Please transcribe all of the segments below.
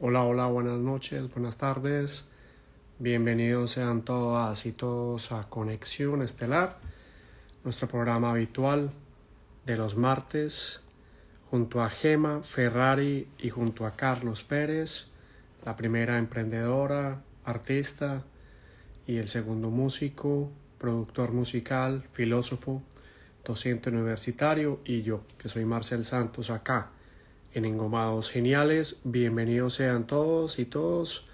Hola, hola, buenas noches, buenas tardes. Bienvenidos sean todas y todos a Conexión Estelar, nuestro programa habitual de los martes, junto a Gema Ferrari y junto a Carlos Pérez, la primera emprendedora, artista y el segundo músico, productor musical, filósofo, docente universitario y yo, que soy Marcel Santos acá en Engomados Geniales. Bienvenidos sean todos y todos.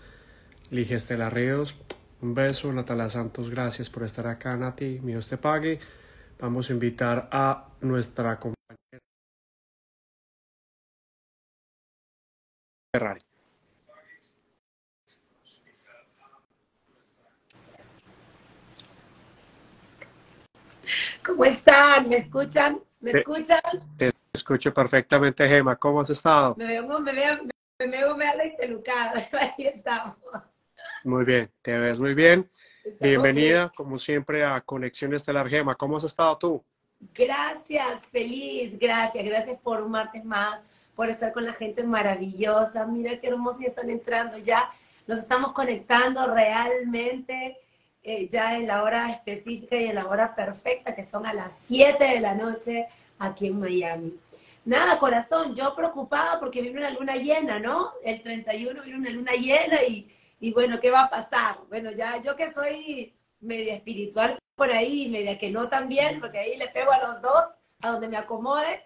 Lige Estelarreos, un beso. Natalia Santos, gracias por estar acá, Nati. Dios te pague. Vamos a invitar a nuestra compañera Ferrari. ¿Cómo están? ¿Me escuchan? ¿Me escuchan? Te escucho perfectamente, Gema. ¿Cómo has estado? Me veo, me veo, me veo, me veo. Ahí estamos. Muy bien, te ves muy bien. Estamos Bienvenida, bien. como siempre, a Conexión Estelar Gema. ¿Cómo has estado tú? Gracias, feliz, gracias, gracias por un martes más, por estar con la gente maravillosa. Mira qué hermosos están entrando ya. Nos estamos conectando realmente eh, ya en la hora específica y en la hora perfecta, que son a las 7 de la noche aquí en Miami. Nada, corazón, yo preocupada porque viene una luna llena, ¿no? El 31 viene una luna llena y, y bueno, ¿qué va a pasar? Bueno, ya yo que soy media espiritual por ahí, media que no también, porque ahí le pego a los dos, a donde me acomode.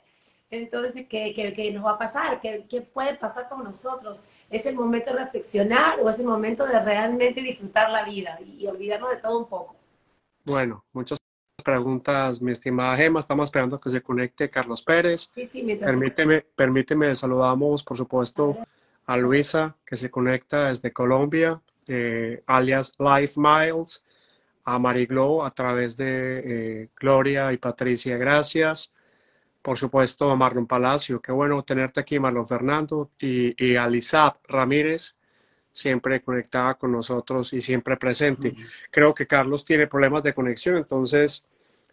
Entonces, ¿qué, qué, qué nos va a pasar? ¿Qué, ¿Qué puede pasar con nosotros? ¿Es el momento de reflexionar o es el momento de realmente disfrutar la vida y, olvidarnos de todo un poco? Bueno, muchas preguntas, mi estimada Gema. Estamos esperando que se conecte Carlos Pérez. Sí, sí, permíteme, permíteme, saludamos, por supuesto, a Luisa, que se conecta desde Colombia, eh, alias Life Miles, a Mariglo a través de eh, Gloria y Patricia, gracias. Por supuesto, a Marlon Palacio, qué bueno tenerte aquí, Marlon Fernando, y, y a Lizap Ramírez, siempre conectada con nosotros y siempre presente. Uh -huh. Creo que Carlos tiene problemas de conexión, entonces,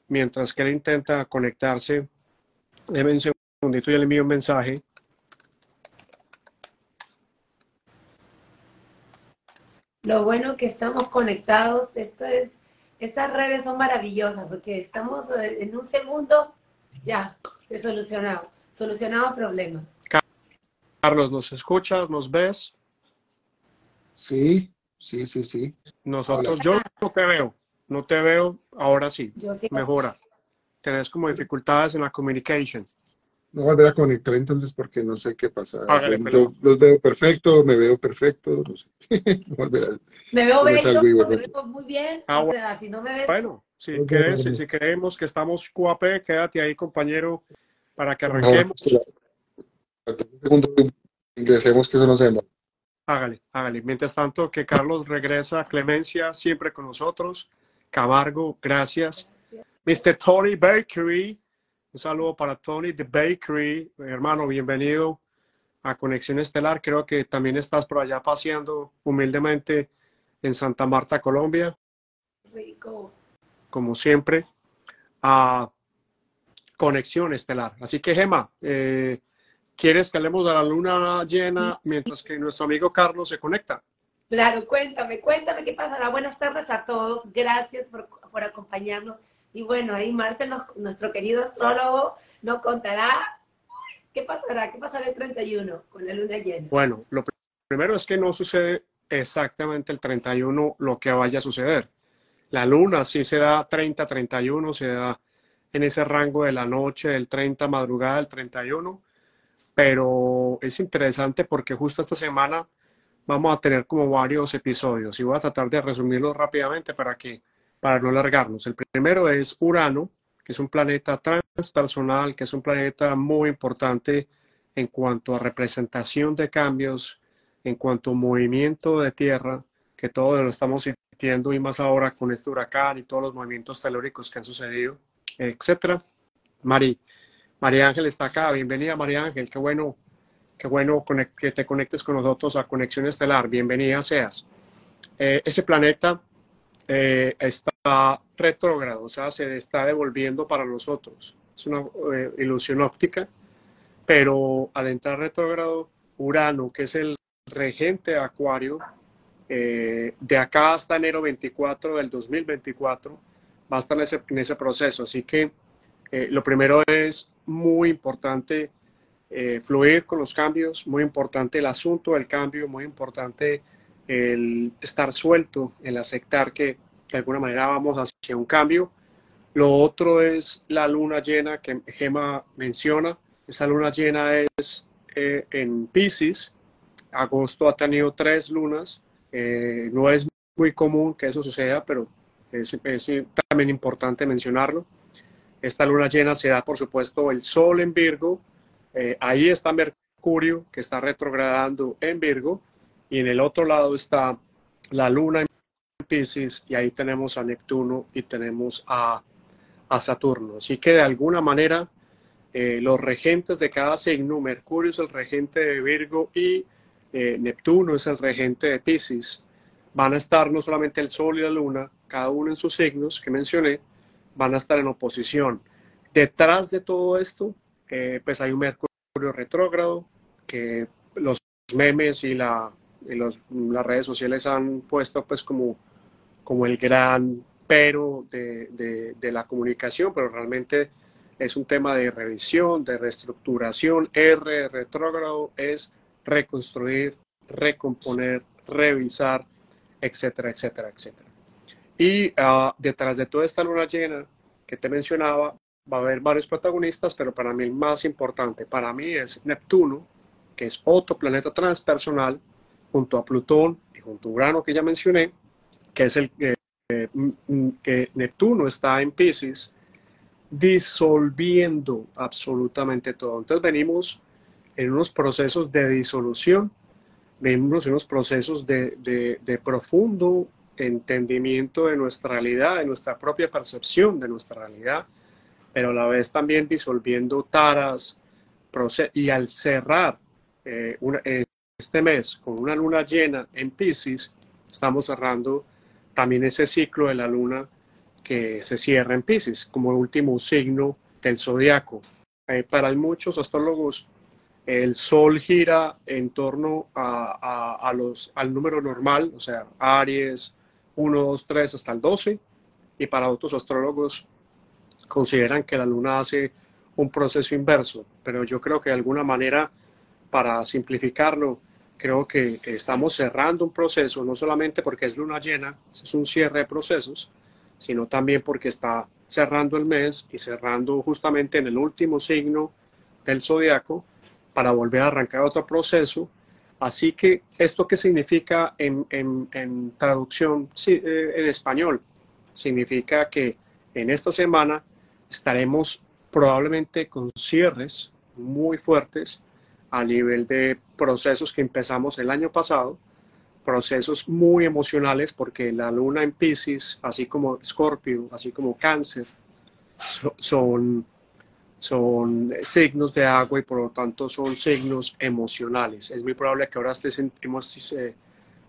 mientras que él intenta conectarse, déme un segundito y le envío un mensaje. Lo bueno que estamos conectados, esto es, estas redes son maravillosas porque estamos en un segundo, ya, se solucionado, solucionado el problema. Carlos, ¿nos escuchas? ¿Nos ves? Sí, sí, sí, sí. Nosotros, yo no te veo, no te veo, ahora sí, sí mejora. Tenés como dificultades en la communication. No volver a conectar entonces porque no sé qué pasa. Hágale, yo los veo perfecto, me veo perfecto, no sé. a, me veo bello, me veo muy bien, ah, o sea, si no me ves... Bueno, si, okay, crees, bueno. si creemos que estamos QAP, quédate ahí, compañero, para que arranquemos. No, ingresemos que eso no se demora. Hágale, hágale. Mientras tanto, que Carlos regresa, Clemencia, siempre con nosotros. Gracias. gracias. Mr. Tony Bakery, un saludo para Tony de Bakery. Hermano, bienvenido a Conexión Estelar. Creo que también estás por allá paseando humildemente en Santa Marta, Colombia. Rico. Como siempre, a Conexión Estelar. Así que, Gema, eh, ¿Quieres que hablemos de la luna llena mientras que nuestro amigo Carlos se conecta? Claro, cuéntame, cuéntame qué pasará. Buenas tardes a todos. Gracias por, por acompañarnos. Y bueno, ahí Marcel, nuestro querido astrólogo, nos contará qué pasará, qué pasará el 31 con la luna llena. Bueno, lo primero es que no sucede exactamente el 31 lo que vaya a suceder. La luna sí se da 30, 31, se da en ese rango de la noche, del 30 madrugada, del 31 pero es interesante porque justo esta semana vamos a tener como varios episodios y voy a tratar de resumirlos rápidamente para que para no largarnos. El primero es Urano, que es un planeta transpersonal, que es un planeta muy importante en cuanto a representación de cambios, en cuanto a movimiento de tierra, que todo lo estamos sintiendo y más ahora con este huracán y todos los movimientos telúricos que han sucedido, etcétera. Mari, María Ángel está acá. Bienvenida, María Ángel. Qué bueno, qué bueno que te conectes con nosotros a Conexión Estelar. Bienvenida seas. Eh, ese planeta eh, está retrógrado, o sea, se está devolviendo para nosotros. Es una eh, ilusión óptica, pero al entrar retrógrado, Urano, que es el regente de Acuario, eh, de acá hasta enero 24 del 2024, va a estar en ese, proceso. Así que lo primero es muy importante eh, fluir con los cambios, muy importante el asunto del cambio, muy importante el estar suelto, el aceptar que de alguna manera vamos hacia un cambio. Lo otro es la luna llena que Gema menciona. Esa luna llena es eh, en Pisces. Agosto ha tenido tres lunas. Eh, no es muy común que eso suceda, pero es, es, también importante mencionarlo. Esta luna llena se da, por supuesto, el Sol en Virgo. Eh, ahí está Mercurio, que está retrogradando en Virgo. Y en el otro lado está la luna en Pisces. Y ahí tenemos a Neptuno y tenemos a, a Saturno. Así que de alguna manera eh, los regentes de cada signo, Mercurio es el regente de Virgo y eh, Neptuno es el regente de Pisces, van a estar no solamente el Sol y la Luna, cada uno en sus signos que mencioné, van a estar en oposición. Detrás de todo esto, eh, pues hay un Mercurio retrógrado que los memes y, la, y los, las redes sociales han puesto pues como, como el gran pero de, de, de la comunicación, pero realmente es un tema de revisión, de reestructuración. R, retrógrado, es reconstruir, recomponer, revisar, etcétera, etcétera, etcétera. Y uh, detrás de toda esta luna llena que te mencionaba, va a haber varios protagonistas, pero para mí el más importante, para mí es Neptuno, que es otro planeta transpersonal, junto a Plutón y junto a Urano que ya mencioné, que es el que, eh, que Neptuno está en Pisces, disolviendo absolutamente todo. Entonces venimos en unos procesos de disolución, venimos en unos procesos de, de, de, profundo entendimiento de nuestra realidad, de nuestra propia percepción de nuestra realidad, pero a la vez también disolviendo taras y al cerrar eh, una, este mes con una luna llena en Pisces, estamos cerrando también ese ciclo de la luna que se cierra en Pisces como el último signo del zodiaco. Eh, para muchos astrólogos, el Sol gira en torno a, los, al número normal, o sea, Aries 1, 2, 3 hasta el 12, y para otros astrólogos consideran que la Luna hace un proceso inverso, pero yo creo que de alguna manera, para simplificarlo, creo que estamos cerrando un proceso, no solamente porque es luna llena, es un cierre de procesos, sino también porque está cerrando el mes y cerrando justamente en el último signo del zodiaco para volver a arrancar otro proceso. Así que, ¿esto qué significa en, en, en traducción eh, en español? Significa que en esta semana estaremos probablemente con cierres muy fuertes a nivel de procesos que empezamos el año pasado procesos muy emocionales porque la luna en Pisces, así como Escorpio, así como Cáncer, son, son signos de agua y por lo tanto son signos emocionales. Es muy probable que ahora estemos, eh,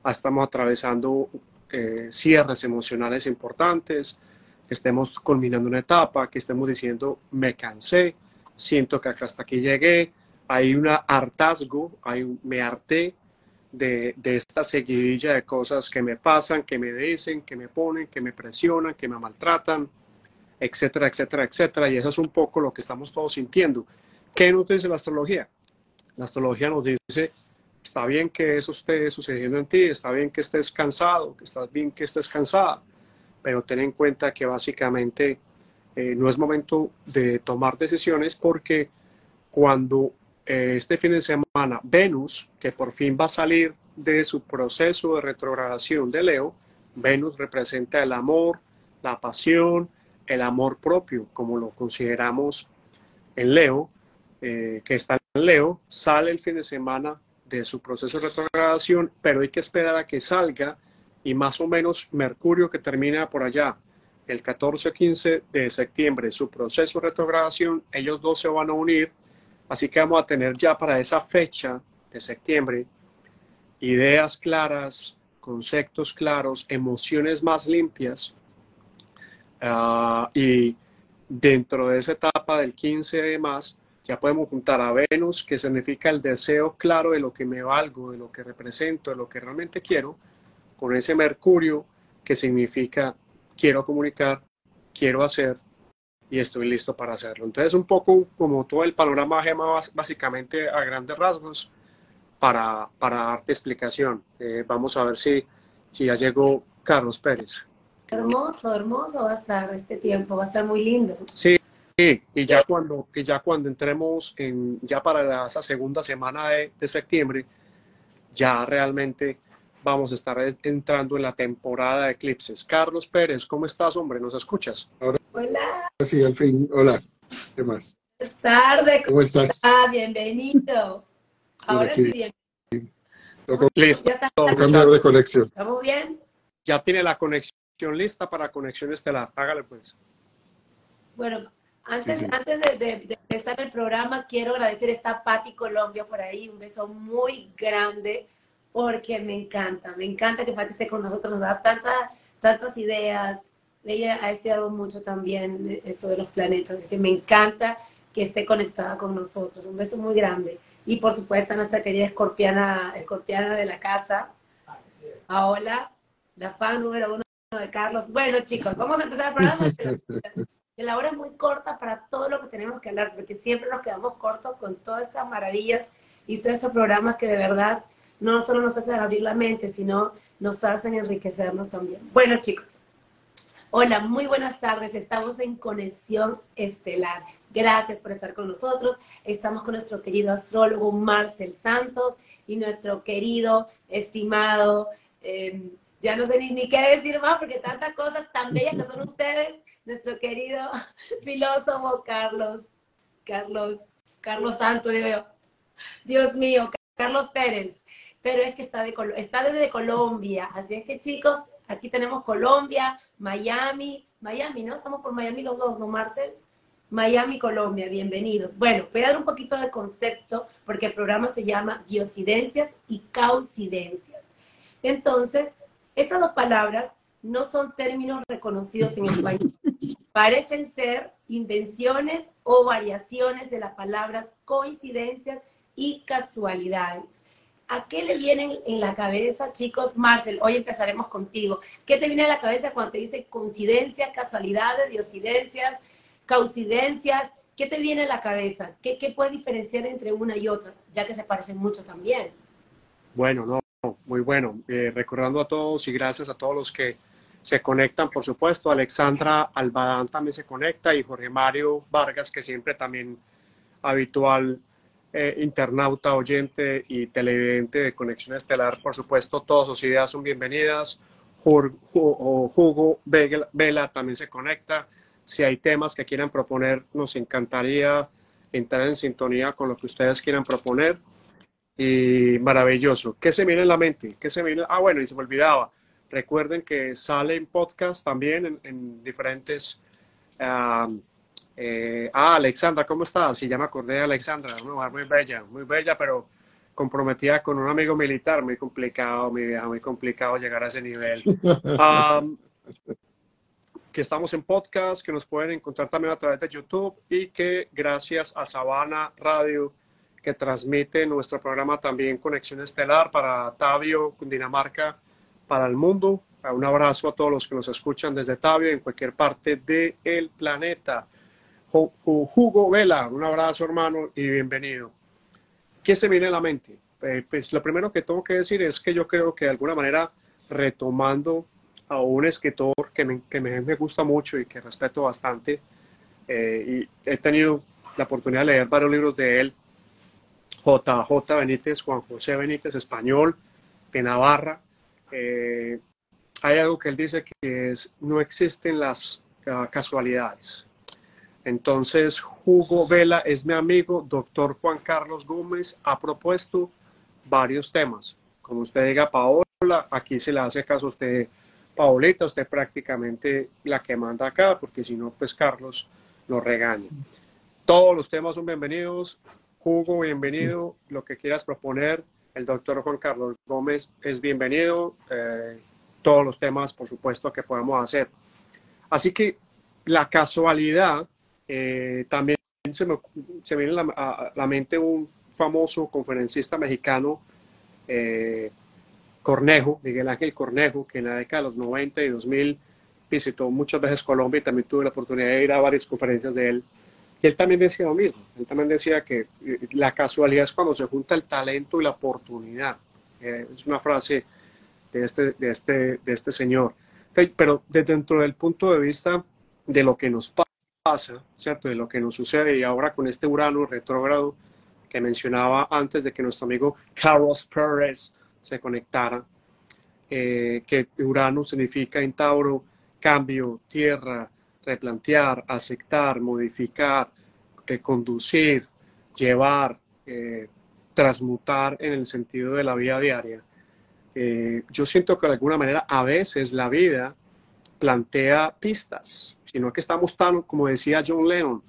estamos atravesando eh, cierres emocionales importantes, que estemos culminando una etapa, que estemos diciendo me cansé, siento que hasta aquí llegué, hay un hartazgo, hay un, me harté, de, de, esta seguidilla de cosas que me pasan, que me dicen, que me ponen, que me presionan, que me maltratan, etcétera, etcétera, etcétera. Y eso es un poco lo que estamos todos sintiendo. ¿Qué nos dice la astrología? La astrología nos dice, está bien que eso esté sucediendo en ti, está bien que estés cansado, que está bien que estés cansada, pero ten en cuenta que básicamente eh, no es momento de tomar decisiones porque cuando este fin de semana Venus, que por fin va a salir de su proceso de retrogradación de Leo, Venus representa el amor, la pasión, el amor propio, como lo consideramos en Leo, eh, que está en Leo, sale el fin de semana de su proceso de retrogradación, pero hay que esperar a que salga y más o menos Mercurio que termina por allá el 14 o 15 de septiembre su proceso de retrogradación, ellos dos se van a unir Así que vamos a tener ya para esa fecha de septiembre ideas claras, conceptos claros, emociones más limpias. Uh, y dentro de esa etapa del 15 de más, Ya podemos juntar a Venus, que significa el deseo claro de lo que me valgo, de lo que represento, de lo que realmente quiero, con ese Mercurio, que significa quiero comunicar, quiero hacer y estoy listo para hacerlo. Entonces, un poco como todo el panorama Gema, básicamente a grandes rasgos, para, para darte explicación. Eh, vamos a ver si, si ya llegó Carlos Pérez. Hermoso, hermoso va a estar este tiempo, va a estar muy lindo. Sí, Sí, y ya cuando, y ya cuando entremos en, ya para esa segunda semana de, de, septiembre, ya realmente vamos a estar entrando en la temporada de eclipses. Carlos Pérez, ¿cómo estás, hombre? ¿Nos escuchas? Ahora, Hola. Sí, al fin. Hola. ¿Qué más? Buenas tardes. ¿Cómo estás? Ah, bienvenido. Ahora sí, bien. Toca, Listo. ¿Ya está? cambiar de conexión. ¿Estamos bien? Ya tiene la conexión lista para conexión estelar. Hágale pues. Bueno, antes, Sí, sí. antes de, de- de empezar el programa, quiero agradecer está Patti Colombia por ahí, un beso muy grande, porque me encanta, me encanta que esté con nosotros, nos da tantas, tantas ideas, ella ha estudiado mucho también eso de los planetas, así que me encanta que esté conectada con nosotros, un beso muy grande. Y por supuesto a nuestra querida escorpiana, escorpiana de la casa, Paola, la fan número uno de Carlos. Bueno chicos, vamos a empezar el programa. que la hora es muy corta para todo lo que tenemos que hablar, porque siempre nos quedamos cortos con todas estas maravillas y todos estos programas que de verdad no solo nos hacen abrir la mente, sino nos hacen enriquecernos también. Bueno, chicos, hola, muy buenas tardes. Estamos en Conexión Estelar. Gracias por estar con nosotros. Estamos con nuestro querido astrólogo Marcel Santos y nuestro querido, estimado, eh, ya no sé ni, ni qué decir más, porque tantas cosas tan bellas que son ustedes nuestro querido filósofo Carlos, Carlos, Carlos Santo, digo yo. Dios mío, Carlos Pérez. Pero es que está, de, está desde Colombia. Así es que chicos, aquí tenemos Colombia, Miami, Miami, ¿no? Estamos por Miami los dos, ¿no, Marcel? Miami, Colombia, bienvenidos. Bueno, voy a dar un poquito de concepto porque el programa se llama Diosidencias y Causidencias. Entonces, estas dos palabras no son términos reconocidos en español. Parecen ser invenciones o variaciones de las palabras coincidencias y casualidades. ¿A qué le vienen en la cabeza, chicos? Marcel, hoy empezaremos contigo. ¿Qué te viene a la cabeza cuando te dice coincidencia, casualidades, diosidencias, causidencias? ¿Qué te viene a la cabeza? ¿Qué, puedes diferenciar entre una y otra? Ya que se parecen mucho también. Bueno, no, no, muy bueno. Eh, recordando a todos y gracias a todos los que se conectan, por supuesto. Alexandra Albadán también se conecta y Jorge Mario Vargas, que siempre también habitual eh, internauta, oyente y televidente de Conexión Estelar. Por supuesto, todas sus ideas son bienvenidas. Hugo Vela también se conecta. Si hay temas que quieran proponer, nos encantaría entrar en sintonía con lo que ustedes quieran proponer y maravilloso. ¿Qué se viene en la mente? ¿Qué se viene? Ah, bueno, y se me olvidaba. Recuerden que sale en podcast también en, en diferentes. ah, eh, ah, Alexandra, ¿cómo estás? Sí, ya me acordé de Alexandra, una mujer muy bella, muy bella, pero comprometida con un amigo militar, muy complicado, mi vieja, muy complicado llegar a ese nivel. Ah, que estamos en podcast, que nos pueden encontrar también a través de YouTube y que gracias a Sabana Radio que transmite nuestro programa también Conexión Estelar para Tabio, Cundinamarca, para el mundo. Un abrazo a todos los que nos escuchan desde Tabio en cualquier parte del planeta. Hugo Vela, un abrazo hermano y bienvenido. ¿Qué se viene a la mente? Eh, pues lo primero que tengo que decir es que yo creo que de alguna manera retomando a un escritor que me, que me, me gusta mucho y que respeto bastante, eh, y he tenido la oportunidad de leer varios libros de él, JJ Benítez, Juan José Benítez, español, de Navarra. Eh, hay algo que él dice que es, no existen las uh, casualidades. Entonces, Hugo Vela es mi amigo, doctor Juan Carlos Gómez, ha propuesto varios temas. Como usted diga, Paola, aquí se le hace caso a usted, Paolita, usted prácticamente la que manda acá, porque si no, pues Carlos nos regaña. Todos los temas son bienvenidos. Hugo, bienvenido. Lo que quieras proponer, el doctor Juan Carlos Gómez es bienvenido. Eh, todos los temas, por supuesto, que podemos hacer. Así que la casualidad eh, también se me, se viene a la mente un famoso conferencista mexicano, eh, Cornejo, Miguel Ángel Cornejo, que en la década de los 90 y 2000 visitó muchas veces Colombia y también tuve la oportunidad de ir a varias conferencias de él. Y él también decía lo mismo, él también decía que eh, la casualidad es cuando se junta el talento y la oportunidad. Eh, es una frase de este, de este, de este señor. Pero desde dentro del punto de vista de lo que nos pasa, ¿cierto? De lo que nos sucede y ahora con este Urano retrógrado que mencionaba antes de que nuestro amigo Carlos Pérez se conectara, eh, que Urano significa en Tauro cambio, tierra, replantear, aceptar, modificar, eh, conducir, llevar, eh, transmutar en el sentido de la vida diaria. Eh, yo siento que de alguna manera a veces la vida plantea pistas, sino que estamos tan, como decía John Lennon,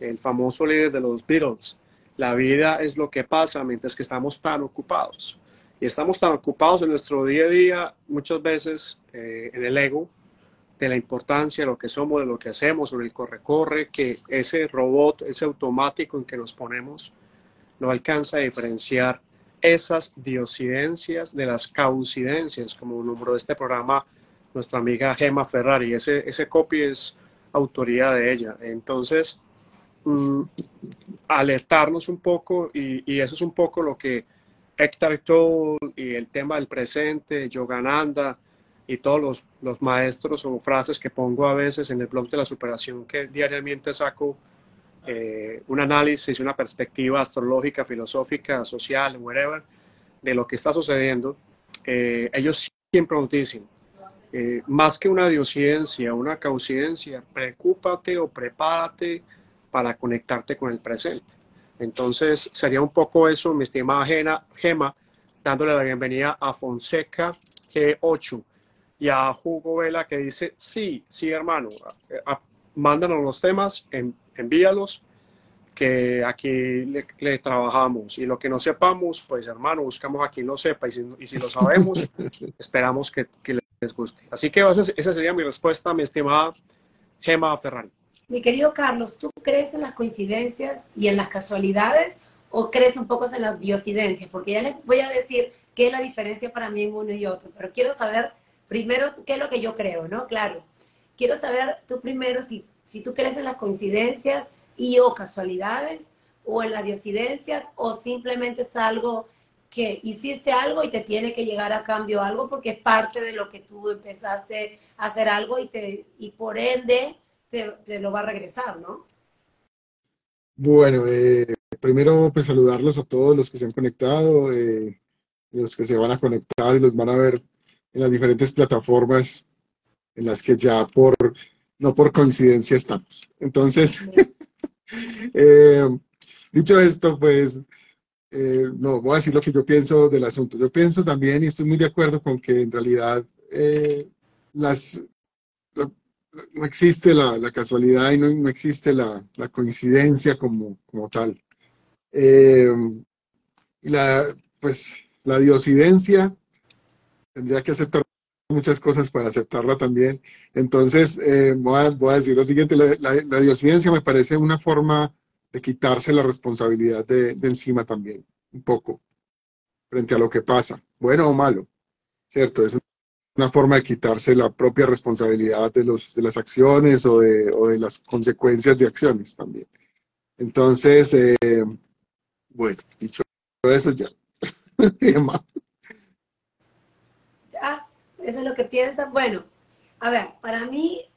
el famoso líder de los Beatles, la vida es lo que pasa mientras que estamos tan ocupados. Y estamos tan ocupados en nuestro día a día, muchas veces en el ego, de la importancia de lo que somos, de lo que hacemos, sobre el corre-corre, que ese robot, ese automático en que nos ponemos, no alcanza a diferenciar esas diosidencias de las causidencias, como nombró este programa nuestra amiga Gemma Ferrari. Ese, ese copy es autoría de ella. Entonces, mm, alertarnos un poco, y, y, eso es un poco lo que Héctor Toll y el tema del presente, Yogananda, y todos los, los, maestros o frases que pongo a veces en el blog de la superación que diariamente saco eh, un análisis, una perspectiva astrológica, filosófica, social, whatever, de lo que está sucediendo, eh, ellos siempre nos dicen, eh, más que una diosidencia, una causidencia, preocúpate o prepárate para conectarte con el presente. Entonces, sería un poco eso, mi estimada Gema, dándole la bienvenida a Fonseca G8 y a Hugo Vela que dice, sí, sí, hermano, mándanos los temas, envíalos, que aquí le, trabajamos. Y lo que no sepamos, pues hermano, buscamos a quien lo sepa. Y si, y si lo sabemos, esperamos que, que, les guste. Así que esa sería mi respuesta, mi estimada Gema Ferrari. Mi querido Carlos, ¿tú crees en las coincidencias y en las casualidades o crees un poco en las diosidencias? Porque ya les voy a decir qué es la diferencia para mí en uno y otro, pero quiero saber primero, ¿qué es lo que yo creo, no? Claro. Quiero saber tú primero si, si tú crees en las coincidencias y o casualidades, o en las diosidencias, o simplemente es algo que hiciste algo y te tiene que llegar a cambio algo porque es parte de lo que tú empezaste a hacer algo y, te, y por ende se, lo va a regresar, ¿no? Bueno, eh, primero pues saludarlos a todos los que se han conectado, eh, los que se van a conectar y los van a ver en las diferentes plataformas en las que ya por, no por coincidencia estamos. Entonces, eh, dicho esto, pues, eh, no, voy a decir lo que yo pienso del asunto. Yo pienso también, y estoy muy de acuerdo con que en realidad eh, las, no existe la, casualidad y no, no existe la, coincidencia como, como tal. la, pues, la diosidencia tendría que aceptar muchas cosas para aceptarla también. Entonces, eh, voy, a, decir lo siguiente, la, la, diosidencia me parece una forma de quitarse la responsabilidad de, encima también, un poco, frente a lo que pasa, bueno o malo, ¿cierto? Es una forma de quitarse la propia responsabilidad de, los, de las acciones o de, o de las consecuencias de acciones también. Entonces, eh, bueno, dicho eso ya. eso es lo que piensas. Bueno, a ver, para mí,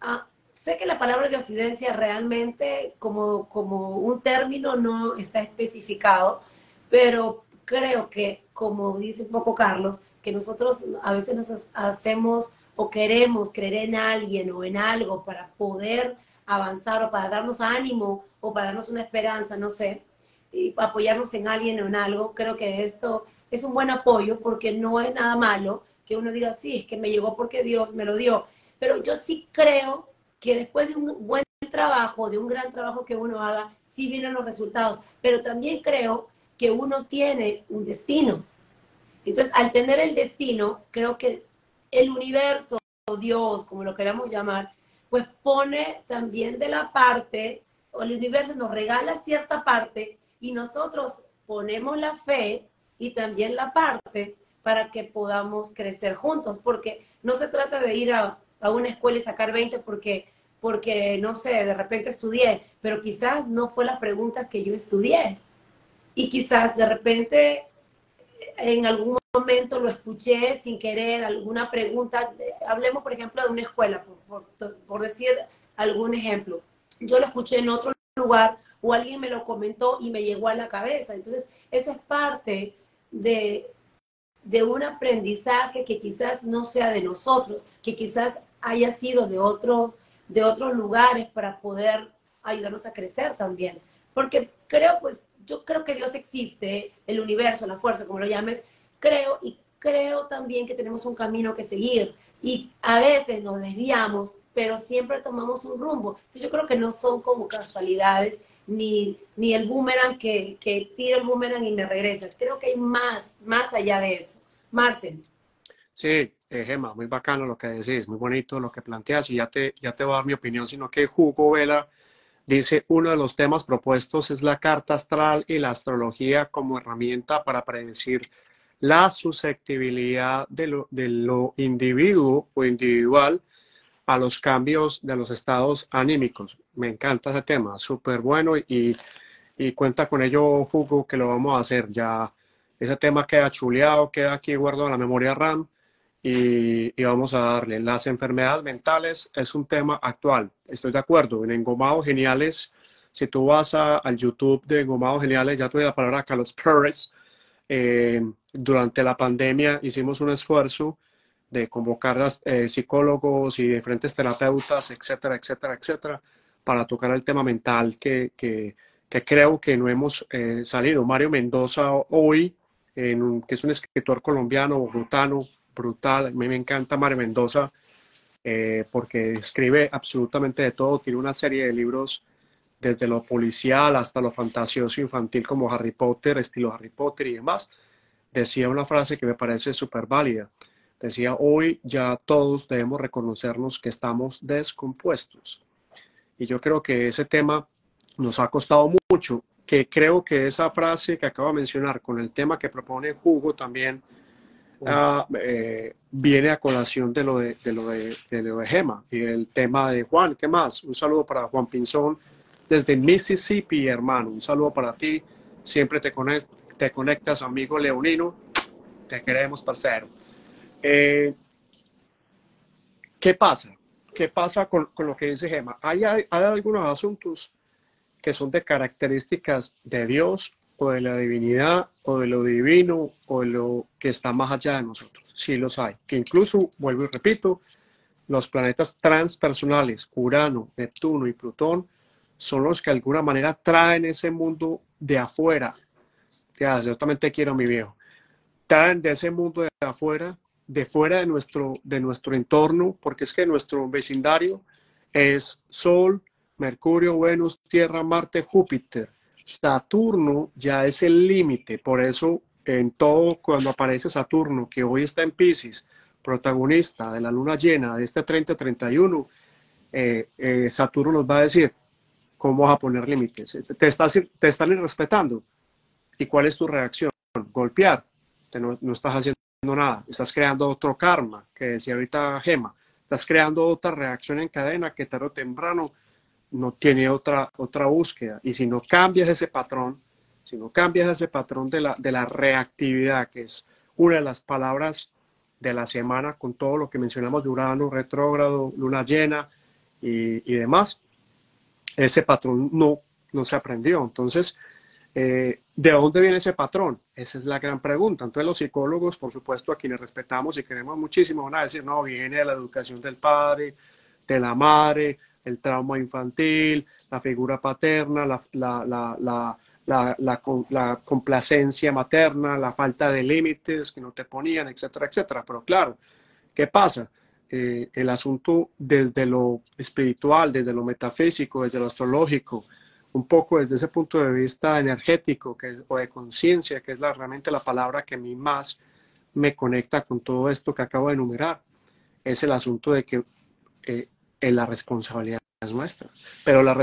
ah, sé que la palabra de occidencia realmente como, como un término no está especificado, pero creo que, como dice un poco Carlos, que nosotros a veces nos hacemos o queremos creer en alguien o en algo para poder avanzar o para darnos ánimo o para darnos una esperanza, no sé, y apoyarnos en alguien o en algo, creo que esto es un buen apoyo porque no es nada malo que uno diga, sí, es que me llegó porque Dios me lo dio. Pero yo sí creo que después de un buen trabajo, de un gran trabajo que uno haga, sí vienen los resultados. Pero también creo que uno tiene un destino. Entonces, al tener el destino, creo que el universo, Dios, como lo queramos llamar, pues pone también de la parte el universo nos regala cierta parte y nosotros ponemos la fe y también la parte para que podamos crecer juntos, porque no se trata de ir a, a una escuela y sacar 20 porque, porque, no sé, de repente estudié, pero quizás no fue la pregunta que yo estudié. Y quizás de repente en algún momento lo escuché sin querer, alguna pregunta, hablemos por ejemplo de una escuela, por, por, por decir algún ejemplo. Yo lo escuché en otro lugar o alguien me lo comentó y me llegó a la cabeza. Entonces, eso es parte de, de un aprendizaje que quizás no sea de nosotros, que quizás haya sido de otros, de otros lugares para poder ayudarnos a crecer también. Porque creo, pues, yo creo que Dios existe, el universo, la fuerza, como lo llames, creo y creo también que tenemos un camino que seguir y a veces nos desviamos, pero siempre tomamos un rumbo. Entonces yo creo que no son como casualidades ni, ni el boomerang que, que tira el boomerang y me regresa. Creo que hay más, más allá de eso. Marcel. Sí, eh, Gemma, muy bacano lo que decís, muy bonito lo que planteas y ya te, ya te voy a dar mi opinión, sino que Hugo Vela dice, uno de los temas propuestos es la carta astral y la astrología como herramienta para predecir la susceptibilidad de lo, de lo individuo o individual a los cambios de los estados anímicos. Me encanta ese tema, súper bueno y, y cuenta con ello, Hugo, que lo vamos a hacer. Ya ese tema queda chuleado, queda aquí guardado en la memoria RAM y, y, vamos a darle. Las enfermedades mentales es un tema actual, estoy de acuerdo. En Engomados Geniales, si tú vas a, al YouTube de Engomados Geniales, ya tuve la palabra Carlos Pérez. Eh, durante la pandemia hicimos un esfuerzo de convocar a eh, psicólogos y diferentes terapeutas, etcétera, etcétera, etcétera, para tocar el tema mental que, que, que creo que no hemos eh, salido. Mario Mendoza hoy, en un, que es un escritor colombiano, bogotano, brutal, a mí me encanta Mario Mendoza, eh, porque escribe absolutamente de todo, tiene una serie de libros desde lo policial hasta lo fantasioso infantil como Harry Potter, estilo Harry Potter y demás. Decía una frase que me parece súper válida Decía, hoy ya todos debemos reconocernos que estamos descompuestos. Y yo creo que ese tema nos ha costado mucho, que creo que esa frase que acabo de mencionar con el tema que propone Hugo también uh, eh, viene a colación de lo de, lo de, lo de Gema y el tema de Juan. ¿Qué más? Un saludo para Juan Pinzón desde Mississippi, hermano. Un saludo para ti. Siempre te, conect, te conectas, amigo leonino. Te queremos, parcero. Eh, ¿Qué pasa? ¿Qué pasa con, con, lo que dice Gema? Hay, hay algunos asuntos que son de características de Dios de la divinidad o de lo divino o de lo que está más allá de nosotros. Sí los hay. Que incluso, vuelvo y repito, los planetas transpersonales, Urano, Neptuno y Plutón, son los que de alguna manera traen ese mundo de afuera. Ya, yo también te quiero, mi viejo. Traen de ese mundo de afuera de fuera de nuestro, de nuestro entorno, porque es que nuestro vecindario es Sol, Mercurio, Venus, Tierra, Marte, Júpiter. Saturno ya es el límite, por eso en todo cuando aparece Saturno, que hoy está en Pisces, protagonista de la luna llena de este 30-31, eh, eh, Saturno nos va a decir cómo vas a poner límites. Te, estás, están irrespetando. ¿Y cuál es tu reacción? Golpear. Te no, no estás haciendo nada, estás creando otro karma, que decía ahorita Gema, estás creando otra reacción en cadena que tarde o temprano no tiene otra, otra búsqueda. Y si no cambias ese patrón, si no cambias ese patrón de la, de la reactividad, que es una de las palabras de la semana con todo lo que mencionamos de Urano, retrógrado, luna llena y, y demás, ese patrón no, no se aprendió. Entonces, eh, ¿De dónde viene ese patrón? Esa es la gran pregunta. Entonces los psicólogos, por supuesto, a quienes respetamos y queremos muchísimo, van a decir, no, viene de la educación del padre, de la madre, el trauma infantil, la figura paterna, la, la, la, la complacencia materna, la falta de límites que no te ponían, etcétera, etcétera. Pero claro, ¿qué pasa? Eh, el asunto desde lo espiritual, desde lo metafísico, desde lo astrológico, un poco desde ese punto de vista energético o de conciencia, que es la, realmente la palabra que a mí más me conecta con todo esto que acabo de enumerar, es el asunto de que eh, la responsabilidad es nuestra. Pero la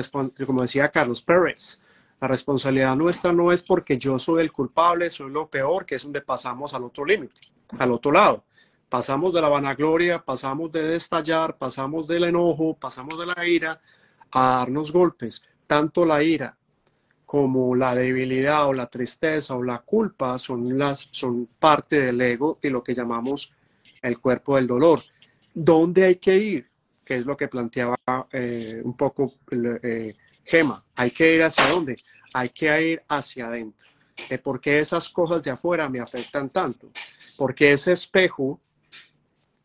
como decía Carlos Pérez, la responsabilidad nuestra no es porque yo soy el culpable, soy lo peor, que es donde pasamos al otro límite, al otro lado. Pasamos de la vanagloria, pasamos de destallar, pasamos del enojo, pasamos de la ira a darnos golpes. Tanto la ira como la debilidad o la tristeza o la culpa son, las, son parte del ego y lo que llamamos el cuerpo del dolor. ¿Dónde hay que ir? Que es lo que planteaba eh, un poco eh, Gema. Hay que ir hacia dónde? Hay que ir hacia adentro. De por qué esas cosas de afuera me afectan tanto. Porque ese espejo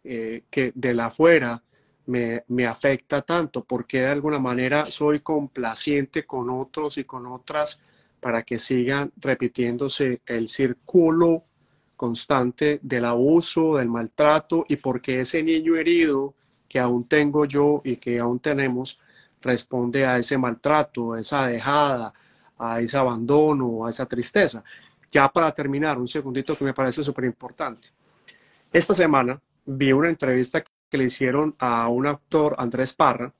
eh, que de la afuera me, me, afecta tanto. Porque de alguna manera soy complaciente con otros y con otras para que sigan repitiéndose el círculo constante del abuso, del maltrato y porque ese niño herido que aún tengo yo y que aún tenemos responde a ese maltrato, a esa dejada, a ese abandono, a esa tristeza. Ya para terminar, un segundito que me parece súper importante. Esta semana vi una entrevista que le hicieron a un actor, Andrés Parra,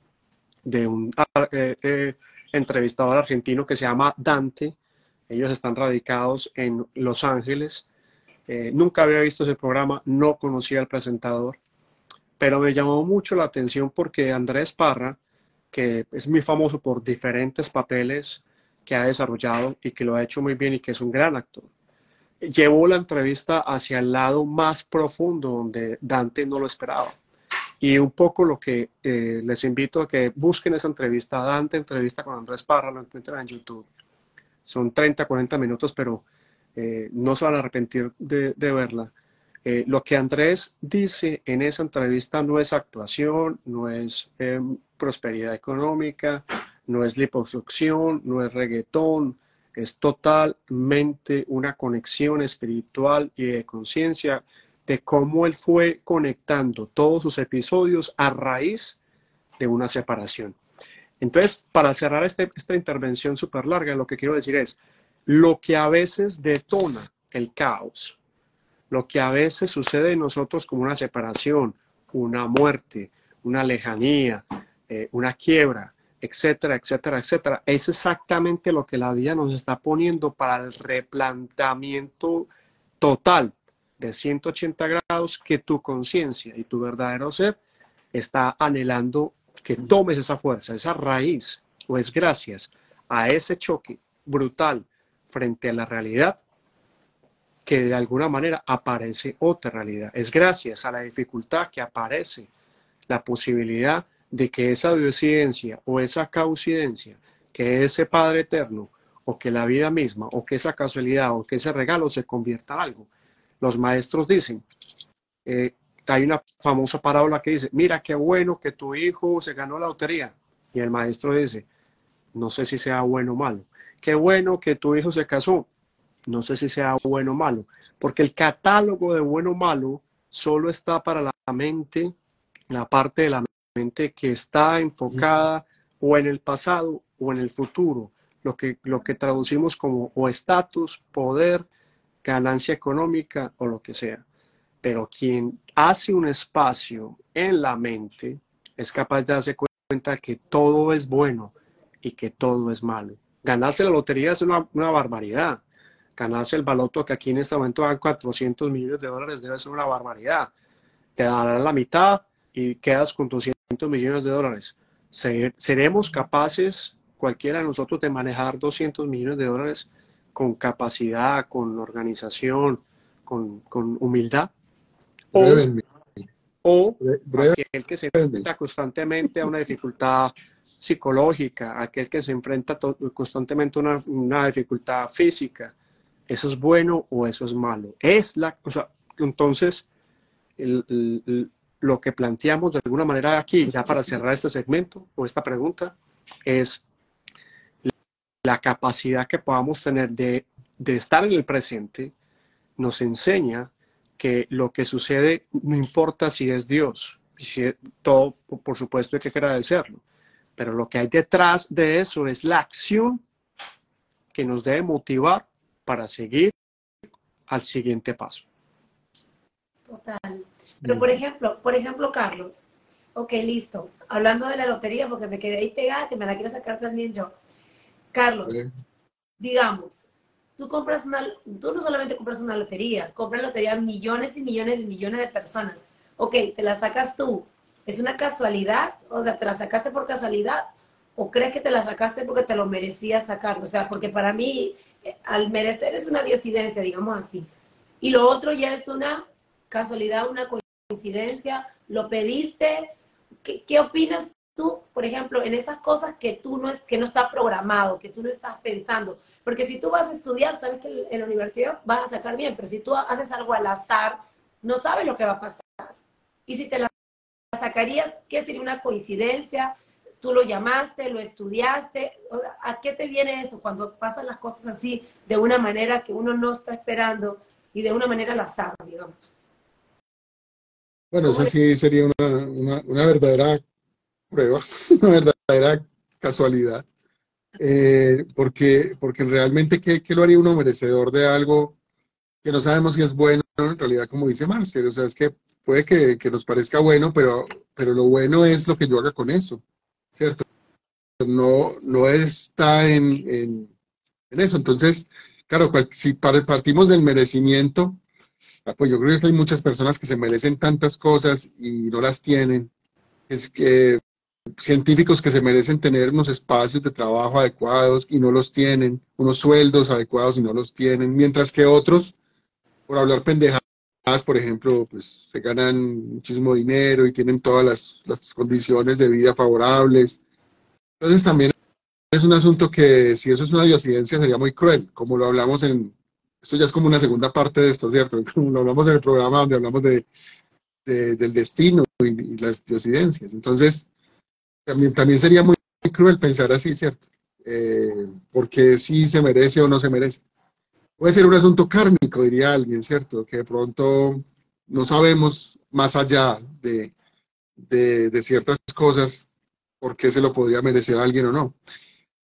de un eh, eh, entrevistador argentino que se llama Dante. Ellos están radicados en Los Ángeles. Eh, nunca había visto ese programa, no conocía al presentador, pero me llamó mucho la atención porque Andrés Parra que es muy famoso por diferentes papeles que ha desarrollado y que lo ha hecho muy bien y que es un gran actor. Llevó la entrevista hacia el lado más profundo donde Dante no lo esperaba. Y un poco lo que eh, les invito a que busquen esa entrevista, Dante, entrevista con Andrés Parra, lo encuentran en YouTube. Son 30, 40 minutos, pero eh, no se van a arrepentir de, de verla. Eh, lo que Andrés dice en esa entrevista no es actuación, no es em, prosperidad económica, no es liposucción, no es reggaetón, es totalmente una conexión espiritual y de conciencia de cómo él fue conectando todos sus episodios a raíz de una separación. Entonces, para cerrar este, esta intervención súper larga, lo que quiero decir es, lo que a veces detona el caos, lo que a veces sucede en nosotros como una separación, una muerte, una lejanía, eh, una quiebra, etcétera, etcétera, etcétera, es exactamente lo que la vida nos está poniendo para el replanteamiento total de 180 grados que tu conciencia y tu verdadero ser está anhelando que tomes esa fuerza, esa raíz, o es gracias a ese choque brutal frente a la realidad que de alguna manera aparece otra realidad. Es gracias a la dificultad que aparece la posibilidad de que esa diosidencia o esa causidencia, que ese Padre Eterno, o que la vida misma, o que esa casualidad, o que ese regalo se convierta en algo. Los maestros dicen, eh, hay una famosa parábola que dice, mira qué bueno que tu hijo se ganó la lotería. Y el maestro dice, no sé si sea bueno o malo. Qué bueno que tu hijo se casó. No sé si sea bueno o malo, porque el catálogo de bueno o malo solo está para la mente, la parte de la mente que está enfocada o en el pasado o en el futuro, lo que, lo que traducimos como o estatus, poder, ganancia económica o lo que sea. Pero quien hace un espacio en la mente es capaz de darse cuenta que todo es bueno y que todo es malo. Ganarse la lotería es una, una barbaridad ganarse el baloto que aquí en este momento dan 400 millones de dólares debe ser una barbaridad. Te darán la mitad y quedas con 200 millones de dólares. ¿Seremos capaces, cualquiera de nosotros, de manejar 200 millones de dólares con capacidad, con organización, con, con humildad? O, o aquel que se enfrenta constantemente a una dificultad psicológica, aquel que se enfrenta constantemente a una, una dificultad física, ¿Eso es bueno o eso es malo? Es la, o sea, entonces, lo que planteamos de alguna manera aquí, ya para cerrar este segmento o esta pregunta, es la capacidad que podamos tener de, de estar en el presente, nos enseña que lo que sucede no importa si es Dios, si todo, por supuesto, hay que agradecerlo, pero lo que hay detrás de eso es la acción que nos debe motivar para seguir al siguiente paso. Total. Pero por ejemplo, por ejemplo, Carlos, Ok, listo. Hablando de la lotería, porque me quedé ahí pegada, que me la quiero sacar también yo. Carlos, digamos, tú compras una, tú no solamente compras una lotería, compras lotería millones y millones y millones de personas. Ok, te la sacas tú. ¿Es una casualidad? O sea, ¿te la sacaste por casualidad? ¿O crees que te la sacaste porque te lo merecías sacar? O sea, porque para mí, al merecer es una diosidencia, digamos así. Y lo otro ya es una casualidad, una coincidencia. Lo pediste. ¿Qué, qué opinas tú, por ejemplo, en esas cosas que tú no es, que no está programado, que tú no estás pensando? Porque si tú vas a estudiar, sabes que en la universidad vas a sacar bien, pero si tú haces algo al azar, no sabes lo que va a pasar. Y si te la sacarías, ¿qué sería una coincidencia? Tú lo llamaste, lo estudiaste. ¿A qué te viene eso cuando pasan las cosas así de una manera que uno no está esperando y de una manera al azar, digamos? Bueno, eso sí sería una, una verdadera prueba, una verdadera casualidad. Eh, porque, porque realmente, ¿qué, ¿qué, lo haría uno merecedor de algo que no sabemos si es bueno en realidad, como dice Marcel? O sea, es que puede que, que, nos parezca bueno, pero, pero lo bueno es lo que yo haga con eso, ¿cierto? No, no está en, en, eso. Entonces, claro, si partimos del merecimiento, ah, pues yo creo que hay muchas personas que se merecen tantas cosas y no las tienen. Es que científicos que se merecen tener unos espacios de trabajo adecuados y no los tienen, unos sueldos adecuados y no los tienen, mientras que otros, por hablar pendejadas, por ejemplo, pues se ganan muchísimo dinero y tienen todas las, las condiciones de vida favorables. Entonces también es un asunto que si eso es una diosidencia sería muy cruel, como lo hablamos en, esto ya es como una segunda parte de esto, ¿cierto? Como lo hablamos en el programa donde hablamos de, del destino y, y las diosidencias. Entonces, también, también sería muy, cruel pensar así, ¿cierto? Eh, porque si se merece o no se merece. Puede ser un asunto kármico, diría alguien, ¿cierto? Que de pronto no sabemos más allá de, de, ciertas cosas por qué se lo podría merecer alguien o no.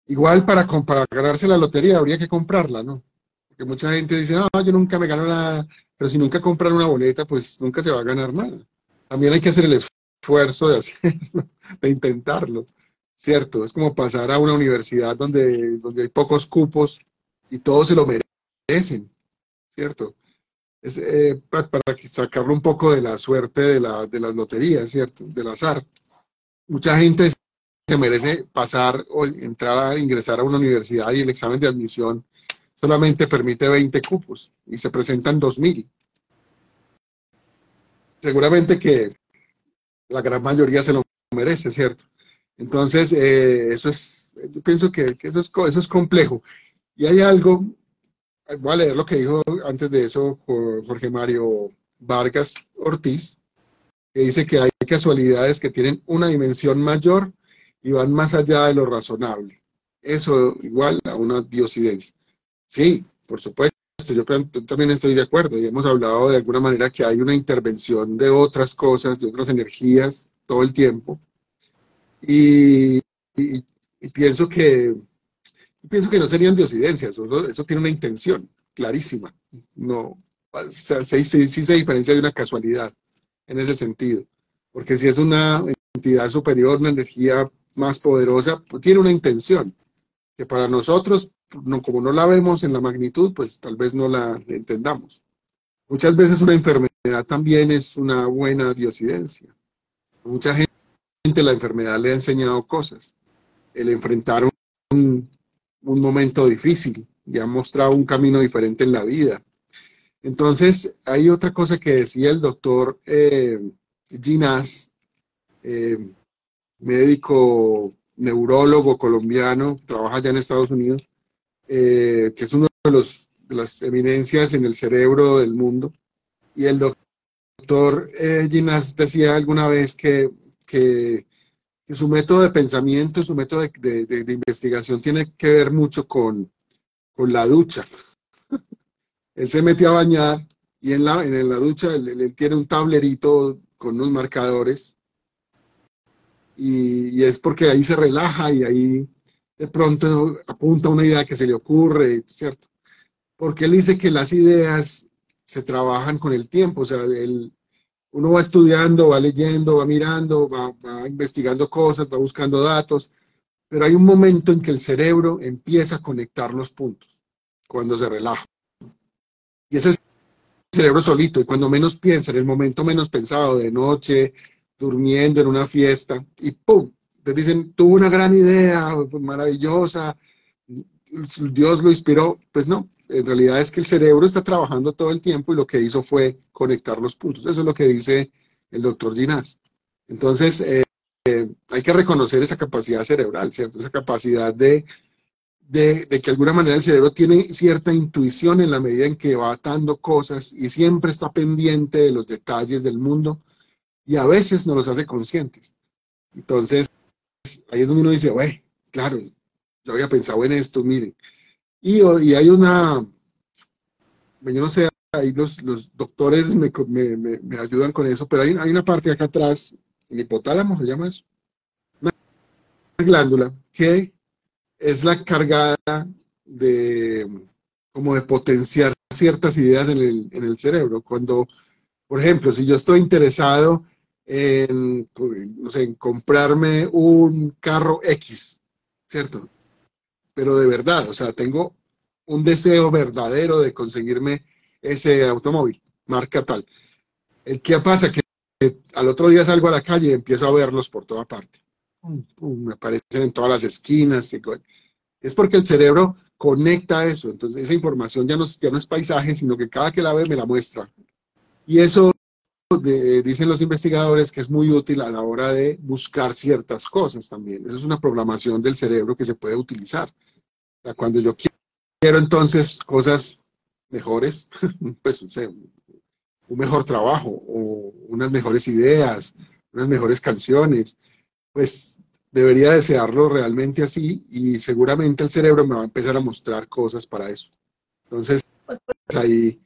Igual para, para ganarse la lotería habría que comprarla, ¿no? Porque mucha gente dice, no, yo nunca me gano nada, pero si nunca compran una boleta, pues nunca se va a ganar nada. También hay que hacer el esfuerzo de hacerlo, de intentarlo, ¿cierto? Es como pasar a una universidad donde, donde hay pocos cupos y todos se lo merecen, ¿cierto? Es, eh, para, sacarlo un poco de la suerte de, la, de las loterías, ¿cierto? Del azar. Mucha gente se merece pasar o entrar a ingresar a una universidad y el examen de admisión solamente permite 20 cupos y se presentan 2.000. Seguramente que la gran mayoría se lo merece, ¿cierto? Entonces, eh, eso es, yo pienso que, eso, es, eso es complejo. Y hay algo, voy a leer lo que dijo antes de eso Jorge Mario Vargas Ortiz, que dice que hay casualidades que tienen una dimensión mayor y van más allá de lo razonable. Eso igual a una diosidencia. Sí, por supuesto, yo, también estoy de acuerdo y hemos hablado de alguna manera que hay una intervención de otras cosas, de otras energías todo el tiempo. Y, pienso que pienso que no serían diosidencias, eso, eso tiene una intención clarísima. No, sí, sí, se diferencia de una casualidad en ese sentido. Porque si es una entidad superior, una energía más poderosa, pues tiene una intención que para nosotros no, como no la vemos en la magnitud, pues tal vez no la entendamos. Muchas veces una enfermedad también es una buena diosidencia. Mucha gente la enfermedad le ha enseñado cosas. El enfrentar un, un momento difícil y ha mostrado un camino diferente en la vida. Entonces, hay otra cosa que decía el doctor eh, Ginás, eh, médico neurólogo colombiano, trabaja allá en Estados Unidos, eh, que es uno de, los, las eminencias en el cerebro del mundo. Y el doctor eh, Ginás decía alguna vez que, que, su método de pensamiento, su método de, de, investigación tiene que ver mucho con, con la ducha. él se metió a bañar y en la, en la ducha él, tiene un tablerito con unos marcadores y, y, es porque ahí se relaja y ahí de pronto apunta una idea que se le ocurre, ¿cierto? Porque él dice que las ideas se trabajan con el tiempo, o sea, él, uno va estudiando, va leyendo, va mirando, va, investigando cosas, va buscando datos, pero hay un momento en que el cerebro empieza a conectar los puntos, cuando se relaja. Y ese es el cerebro solito, y cuando menos piensa, en el momento menos pensado, de noche, durmiendo en una fiesta, y ¡pum! Te dicen, tuvo una gran idea, maravillosa, Dios lo inspiró. Pues no, en realidad es que el cerebro está trabajando todo el tiempo y lo que hizo fue conectar los puntos. Eso es lo que dice el doctor Ginás. Entonces, eh, eh, hay que reconocer esa capacidad cerebral, ¿cierto? Esa capacidad de, de, de, que alguna manera el cerebro tiene cierta intuición en la medida en que va atando cosas y siempre está pendiente de los detalles del mundo y a veces no los hace conscientes. Entonces, ahí es donde uno dice, güey, claro, yo había pensado en esto, miren. Y, y hay una, yo no sé, ahí los, los doctores me, me, me, ayudan con eso, pero hay, hay una parte acá atrás, el hipotálamo se llama eso, una glándula que es la cargada de, como de potenciar ciertas ideas en el, en el cerebro. Cuando, por ejemplo, si yo estoy interesado en, no sé, en comprarme un carro X, ¿cierto? Pero de verdad, o sea, tengo un deseo verdadero de conseguirme ese automóvil, marca tal. ¿Qué pasa? Que al otro día salgo a la calle y empiezo a verlos por toda parte. me aparecen en todas las esquinas. Es porque el cerebro conecta eso. Entonces, esa información ya no, ya no es paisaje, sino que cada que la ve me la muestra. Y eso dicen los investigadores que es muy útil a la hora de buscar ciertas cosas también. Eso es una programación del cerebro que se puede utilizar. O sea, cuando yo quiero entonces cosas mejores, pues un mejor trabajo o unas mejores ideas, unas mejores canciones, pues debería desearlo realmente así y seguramente el cerebro me va a empezar a mostrar cosas para eso. Entonces, hay,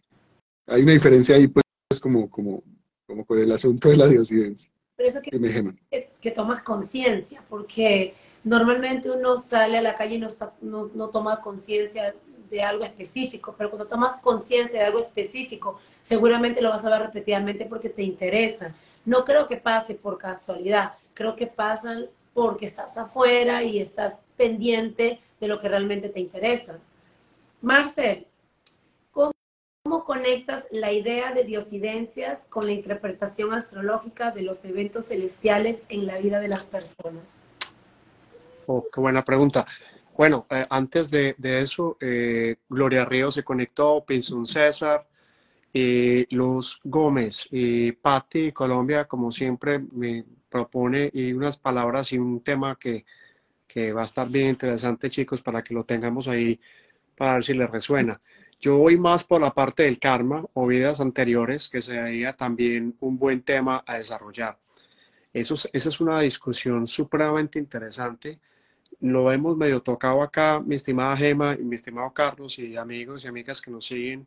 hay una diferencia ahí, pues, como, como, como con el asunto de la diosidencia. Pero eso que, que, tomas conciencia, porque normalmente uno sale a la calle y no, no, no toma conciencia de algo específico, pero cuando tomas conciencia de algo específico, seguramente lo vas a ver repetidamente porque te interesa. No creo que pase por casualidad, creo que pasan porque estás afuera y estás pendiente de lo que realmente te interesa. Marcel, ¿Cómo conectas la idea de diosidencias con la interpretación astrológica de los eventos celestiales en la vida de las personas? Oh, qué buena pregunta. Bueno, eh, antes de, de eso, eh, Gloria Río se conectó, Pinzón César, y Luz Gómez y Patti Colombia, como siempre, me propone y unas palabras y un tema que, que va a estar bien interesante, chicos, para que lo tengamos ahí para ver si les resuena. Yo voy más por la parte del karma o vidas anteriores, que sería también un buen tema a desarrollar. Eso esa es una discusión supremamente interesante. Lo hemos medio tocado acá, mi estimada Gema y mi estimado Carlos y amigos y amigas que nos siguen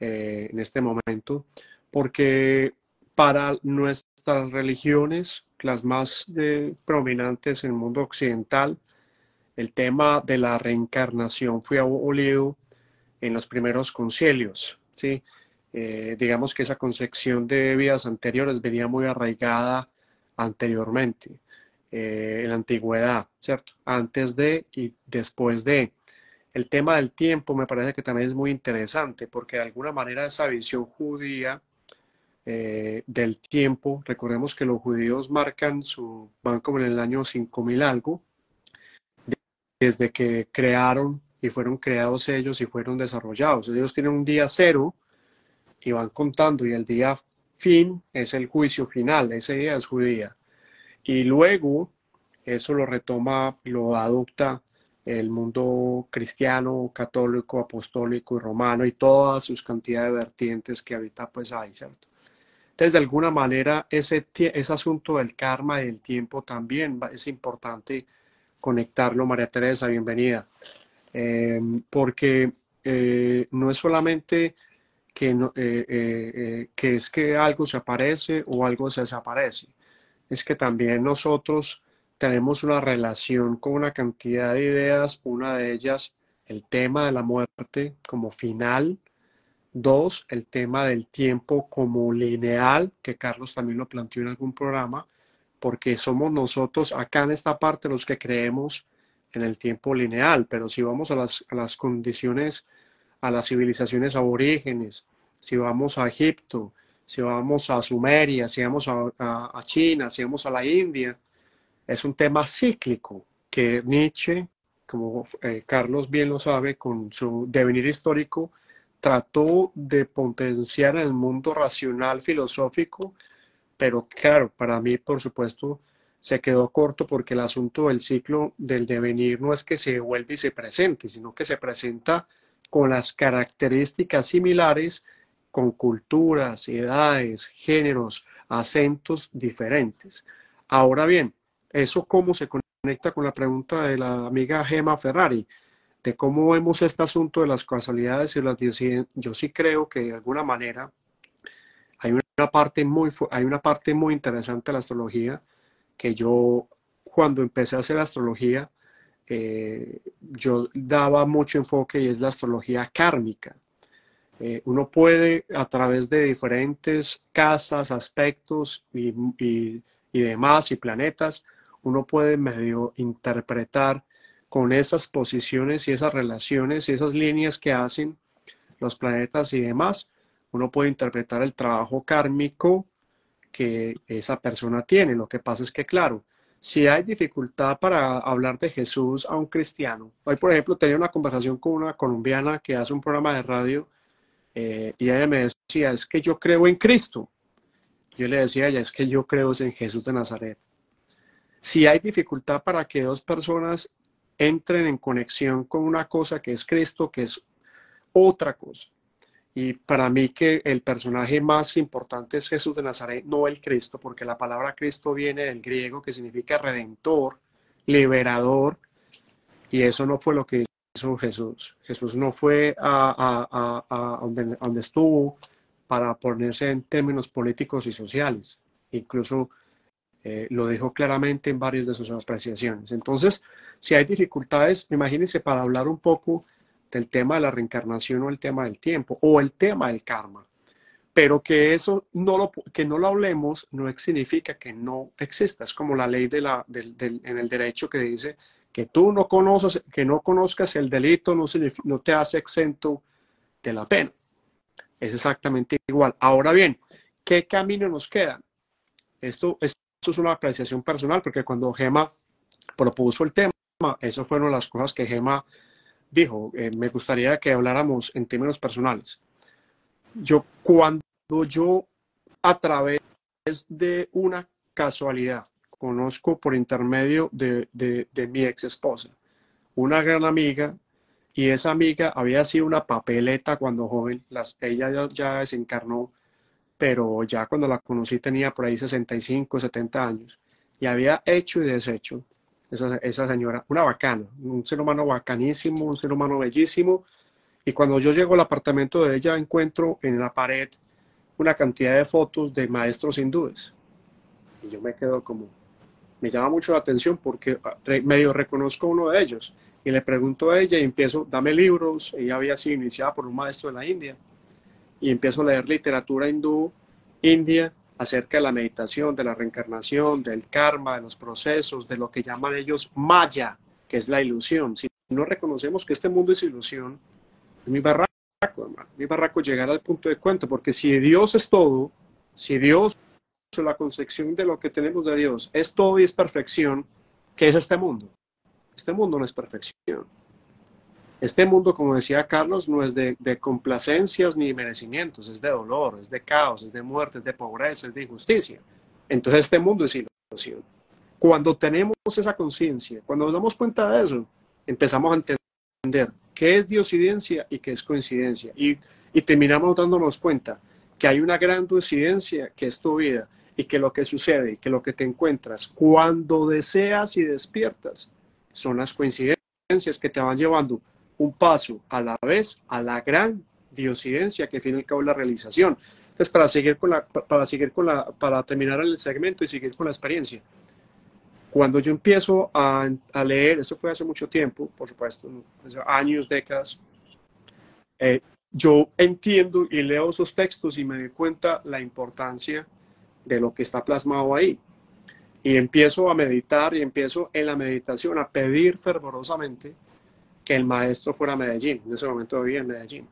eh, en este momento, porque para nuestras religiones, las más eh, prominentes en el mundo occidental, el tema de la reencarnación fue abolido en los primeros concilios, ¿sí? Eh, digamos que esa concepción de vidas anteriores venía muy arraigada anteriormente, eh, en la antigüedad, ¿cierto? Antes de y después de. El tema del tiempo me parece que también es muy interesante porque de alguna manera esa visión judía eh, del tiempo, recordemos que los judíos marcan su, van como en el año 5000 algo, desde que crearon y fueron creados ellos y fueron desarrollados. Ellos tienen un día cero y van contando y el día fin es el juicio final, ese día es judía. Y luego eso lo retoma, lo adopta el mundo cristiano, católico, apostólico y romano y todas sus cantidades de vertientes que ahorita pues hay, ¿cierto? Entonces, de alguna manera, ese, asunto del karma y del tiempo también es importante conectarlo. María Teresa, bienvenida. Em, porque eh, no es solamente que, eh, eh, que es que algo se aparece o algo se desaparece, es que también nosotros tenemos una relación con una cantidad de ideas, una de ellas el tema de la muerte como final, Dos, el tema del tiempo como lineal, que Carlos también lo planteó en algún programa, porque somos nosotros acá en esta parte los que creemos en el tiempo lineal, pero si vamos a las, a las condiciones, a las civilizaciones aborígenes, si vamos a Egipto, si vamos a Sumeria, si vamos a, China, si vamos a la India, es un tema cíclico que Nietzsche, como eh, Carlos bien lo sabe, con su devenir histórico, trató de potenciar en el mundo racional filosófico, pero claro, para mí, por supuesto, se quedó corto porque el asunto del ciclo del devenir no es que se vuelve y se presente, sino que se presenta con las características similares, con culturas, edades, géneros, acentos diferentes. Ahora bien, ¿eso cómo se conecta con la pregunta de la amiga Gema Ferrari? De cómo vemos este asunto de las casualidades y las Yo sí creo que de alguna manera hay una parte muy, hay una parte muy interesante de la astrología que yo cuando empecé a hacer astrología, eh, yo daba mucho enfoque y es la astrología kármica. Eh, uno puede a través de diferentes casas, aspectos y, y, y, demás y planetas, uno puede medio interpretar con esas posiciones y esas relaciones y esas líneas que hacen los planetas y demás, uno puede interpretar el trabajo kármico que esa persona tiene. Lo que pasa es que, claro, si hay dificultad para hablar de Jesús a un cristiano, hoy, por ejemplo, tenía una conversación con una colombiana que hace un programa de radio eh, y ella me decía, es que yo creo en Cristo. Yo le decía a ella, es que yo creo en Jesús de Nazaret. Si hay dificultad para que dos personas entren en conexión con una cosa que es Cristo, que es otra cosa, y para mí que el personaje más importante es Jesús de Nazaret, no el Cristo, porque la palabra Cristo viene del griego que significa redentor, liberador, y eso no fue lo que Jesús. Jesús no fue a, donde, estuvo para ponerse en términos políticos y sociales. Incluso eh, lo dijo claramente en varias de sus apreciaciones. Entonces, si hay dificultades, imagínense para hablar un poco del tema de la reencarnación o el tema del tiempo o el tema del karma. Pero que eso no lo, que no lo hablemos no significa que no exista. Es como la ley de la, del, en el derecho que dice que tú no conoces, que no conozcas el delito no, no te hace exento de la pena. Es exactamente igual. Ahora bien, ¿qué camino nos queda? Esto, esto es una apreciación personal porque cuando Gema propuso el tema, eso fueron las cosas que Gema dijo, eh, me gustaría que habláramos en términos personales. Yo, cuando yo a través de una casualidad conozco por intermedio de, de, mi ex esposa, una gran amiga, y esa amiga había sido una papeleta cuando joven, las, ella ya, ya desencarnó, pero ya cuando la conocí tenía por ahí 65, 70 años, y había hecho y deshecho esa, esa señora, una bacana, un ser humano bacanísimo, un ser humano bellísimo. Y cuando yo llego al apartamento de ella, encuentro en la pared una cantidad de fotos de maestros hindúes. Y yo me quedo como, me llama mucho la atención porque ah, medio reconozco uno de ellos. Y le pregunto a ella y empiezo, dame libros. Ella había sido iniciada por un maestro de la India. Y empiezo a leer literatura hindú, india, acerca de la meditación, de la reencarnación, del karma, de los procesos, de lo que llaman ellos maya, que es la ilusión. Si no reconocemos que este mundo es ilusión, es mi barraco, hermano, mi barraco llegar al punto de cuento, porque si Dios es todo, si Dios la concepción de lo que tenemos de Dios, es todo y es perfección, ¿qué es este mundo? Este mundo no es perfección. Este mundo, como decía Carlos, no es de, complacencias ni merecimientos, es de dolor, es de caos, es de muerte, es de pobreza, es de injusticia. Entonces este mundo es ilusión. Cuando tenemos esa conciencia, cuando nos damos cuenta de eso, empezamos a entender qué es diosidencia y qué es coincidencia. Y, y terminamos dándonos cuenta que hay una gran diosidencia que es tu vida y que lo que sucede y que lo que te encuentras cuando deseas y despiertas son las coincidencias que te van llevando un paso a la vez a la gran diosidencia que tiene el cabo la realización. Entonces, para seguir con la, para seguir con la, para terminar el segmento y seguir con la experiencia. Cuando yo empiezo a, a leer, eso fue hace mucho tiempo, por supuesto, años, décadas, eh, yo entiendo y leo esos textos y me doy cuenta la importancia de lo que está plasmado ahí. Y empiezo a meditar y empiezo en la meditación a pedir fervorosamente que el maestro fuera a Medellín. En ese momento vivía en Medellín.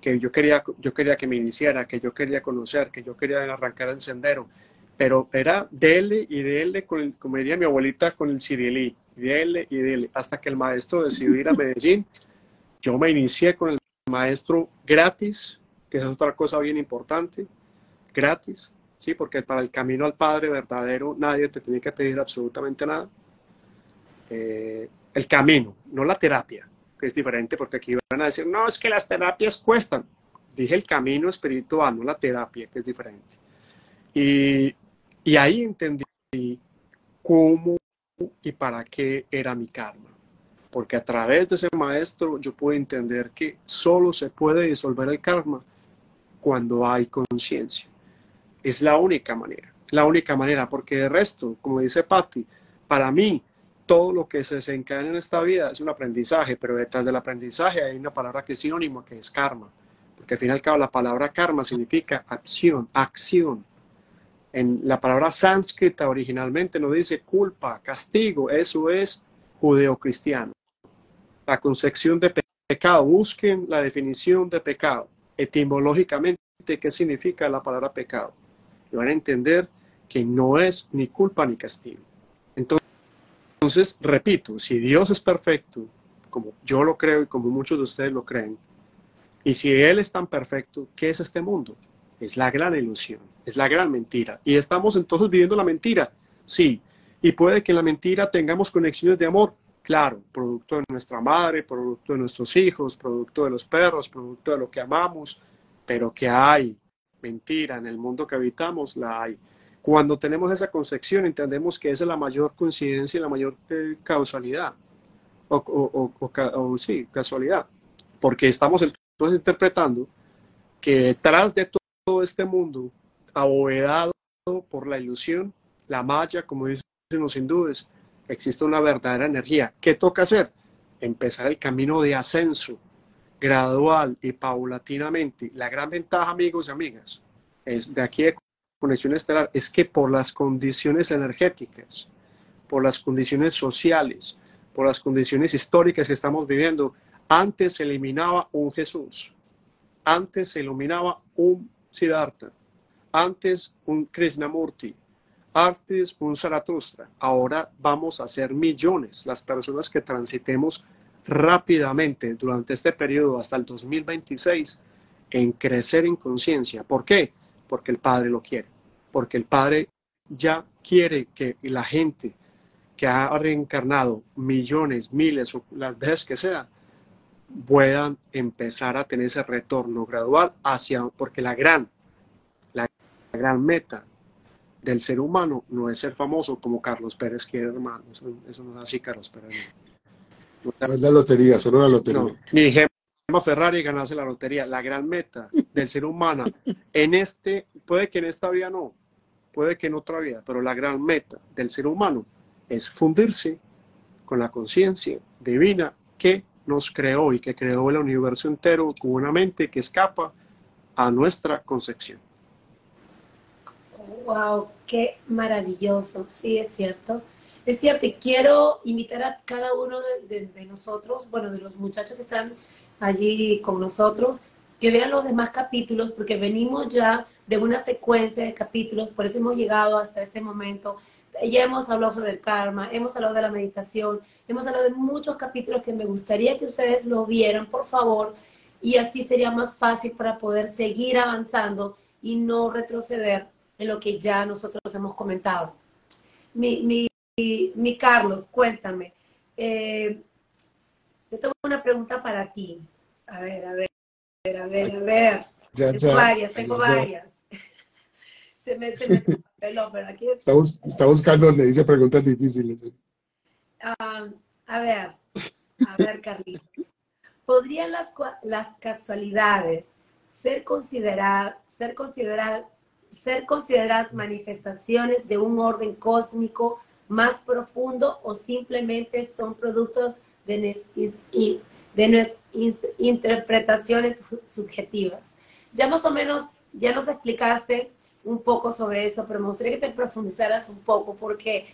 Que yo quería, yo quería que me iniciara, que yo quería conocer, que yo quería arrancar el sendero. Pero era dele y dele, con el, como diría mi abuelita, con el cirilí. Dele y dele. Hasta que el maestro decidió ir a Medellín. Yo me inicié con el maestro gratis, que es otra cosa bien importante. Gratis ¿sí? Porque para el camino al Padre verdadero nadie te tiene que pedir absolutamente nada. Eh, el camino, no la terapia, que es diferente, porque aquí van a decir, no, es que las terapias cuestan. Dije el camino espiritual, no la terapia, que es diferente. Y, y ahí entendí cómo y para qué era mi karma. Porque a través de ese maestro yo pude entender que solo se puede disolver el karma cuando hay conciencia. Es la única manera, la única manera, porque de resto, como dice Patti, para mí todo lo que se desencadena en esta vida es un aprendizaje, pero detrás del aprendizaje hay una palabra que es sinónimo, que es karma. Porque al fin y al cabo la palabra karma significa acción, acción. En la palabra sánscrita originalmente no dice culpa, castigo, eso es judeocristiano. La concepción de pecado, busquen la definición de pecado, etimológicamente, ¿qué significa la palabra pecado? Van a entender que no es ni culpa ni castigo. Entonces, repito, si Dios es perfecto, como yo lo creo y como muchos de ustedes lo creen, y si Él es tan perfecto, ¿qué es este mundo? Es la gran ilusión, es la gran mentira. Y estamos entonces viviendo la mentira, sí. Y puede que en la mentira tengamos conexiones de amor, claro, producto de nuestra madre, producto de nuestros hijos, producto de los perros, producto de lo que amamos, pero que hay mentira en el mundo que habitamos, la hay. Cuando tenemos esa concepción, entendemos que esa es la mayor coincidencia y la mayor eh, causalidad. O, sí, casualidad. Porque estamos entonces interpretando que detrás de todo este mundo, abovedado por la ilusión, la malla, como dicen los hindúes, existe una verdadera energía. ¿Qué toca hacer? Empezar el camino de ascenso, gradual y paulatinamente. La gran ventaja, amigos y amigas, es de aquí de Conexión Estelar, es que por las condiciones energéticas, por las condiciones sociales, por las condiciones históricas que estamos viviendo, antes se eliminaba un Jesús, antes se iluminaba un Siddhartha, antes un Krishnamurti, antes un Zaratustra. Ahora vamos a ser millones las personas que transitemos rápidamente durante este periodo hasta el 2026 en crecer en conciencia. ¿Por qué? Porque el Padre lo quiere. Porque el Padre ya quiere que la gente que ha reencarnado millones, miles o las veces que sea, puedan empezar a tener ese retorno gradual hacia, porque la gran, la gran meta del ser humano no es ser famoso como Carlos Pérez quiere, hermano. Eso, no es así, Carlos Pérez. No es la lotería, solo la lotería. No, ni Gemma Ferrari ganase la lotería. La gran meta del ser humano en este, puede que en esta vida no, puede que en otra vida, pero la gran meta del ser humano es fundirse con la conciencia divina que nos creó y que creó el universo entero con una mente que escapa a nuestra concepción. Wow, qué maravilloso, sí es cierto. Es cierto, y quiero invitar a cada uno de, nosotros, bueno, de los muchachos que están allí con nosotros, que vean los demás capítulos, porque venimos ya de una secuencia de capítulos, por eso hemos llegado hasta ese momento. Ya hemos hablado sobre el karma, hemos hablado de la meditación, hemos hablado de muchos capítulos que me gustaría que ustedes lo vieran, por favor, y así sería más fácil para poder seguir avanzando y no retroceder en lo que ya nosotros hemos comentado. Mi, mi, mi, Carlos, cuéntame. Eh, yo tengo una pregunta para ti. A ver, a ver, a ver, a ver. tengo varias, tengo varias. se me, se me pero aquí está. Está, buscando donde dice preguntas difíciles. Ah, a ver, a ver, Carlitos. ¿Podrían las, las casualidades ser consideradas, ser consideradas, ser consideradas manifestaciones de un orden cósmico más profundo o simplemente son productos de, de nuestras interpretaciones subjetivas. Ya más o menos, ya nos explicaste un poco sobre eso, pero me gustaría que te profundizaras un poco porque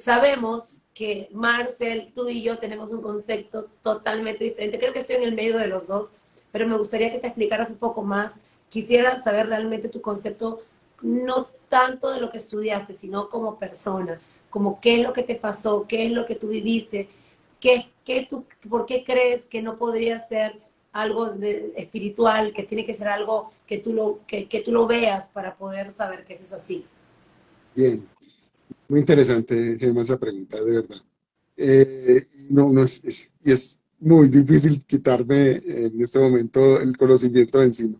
sabemos que Marcel, tú y yo tenemos un concepto totalmente diferente. Creo que estoy en el medio de los dos, pero me gustaría que te explicaras un poco más. Quisiera saber realmente tu concepto, no tanto de lo que estudiaste, sino como persona, como qué es lo que te pasó, qué es lo que tú viviste, qué, qué tú, por qué crees que no podría ser algo de, espiritual, que tiene que ser algo que tú, lo, que, que tú lo veas para poder saber que eso es así. Bien, muy interesante, Gemma, esa pregunta, de verdad. Eh, no, no es, y es muy difícil quitarme en este momento el conocimiento de encima,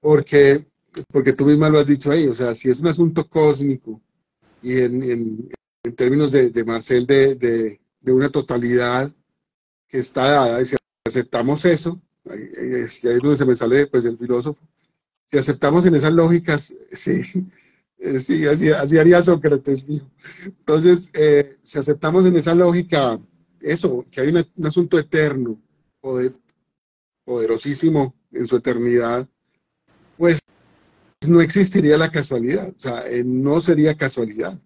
porque, porque tú misma lo has dicho ahí, o sea, si es un asunto cósmico y en, en, términos de, de Marcel, de, de, de, una totalidad que está dada, si aceptamos eso, ahí, es donde se me sale pues el filósofo, si aceptamos en esas lógicas, sí, eh, sí, así, así, haría Sócrates, mío. Entonces, eh, si aceptamos en esa lógica eso, que hay un asunto eterno, poder, poderosísimo en su eternidad, pues no existiría la casualidad, o sea, eh, no sería casualidad,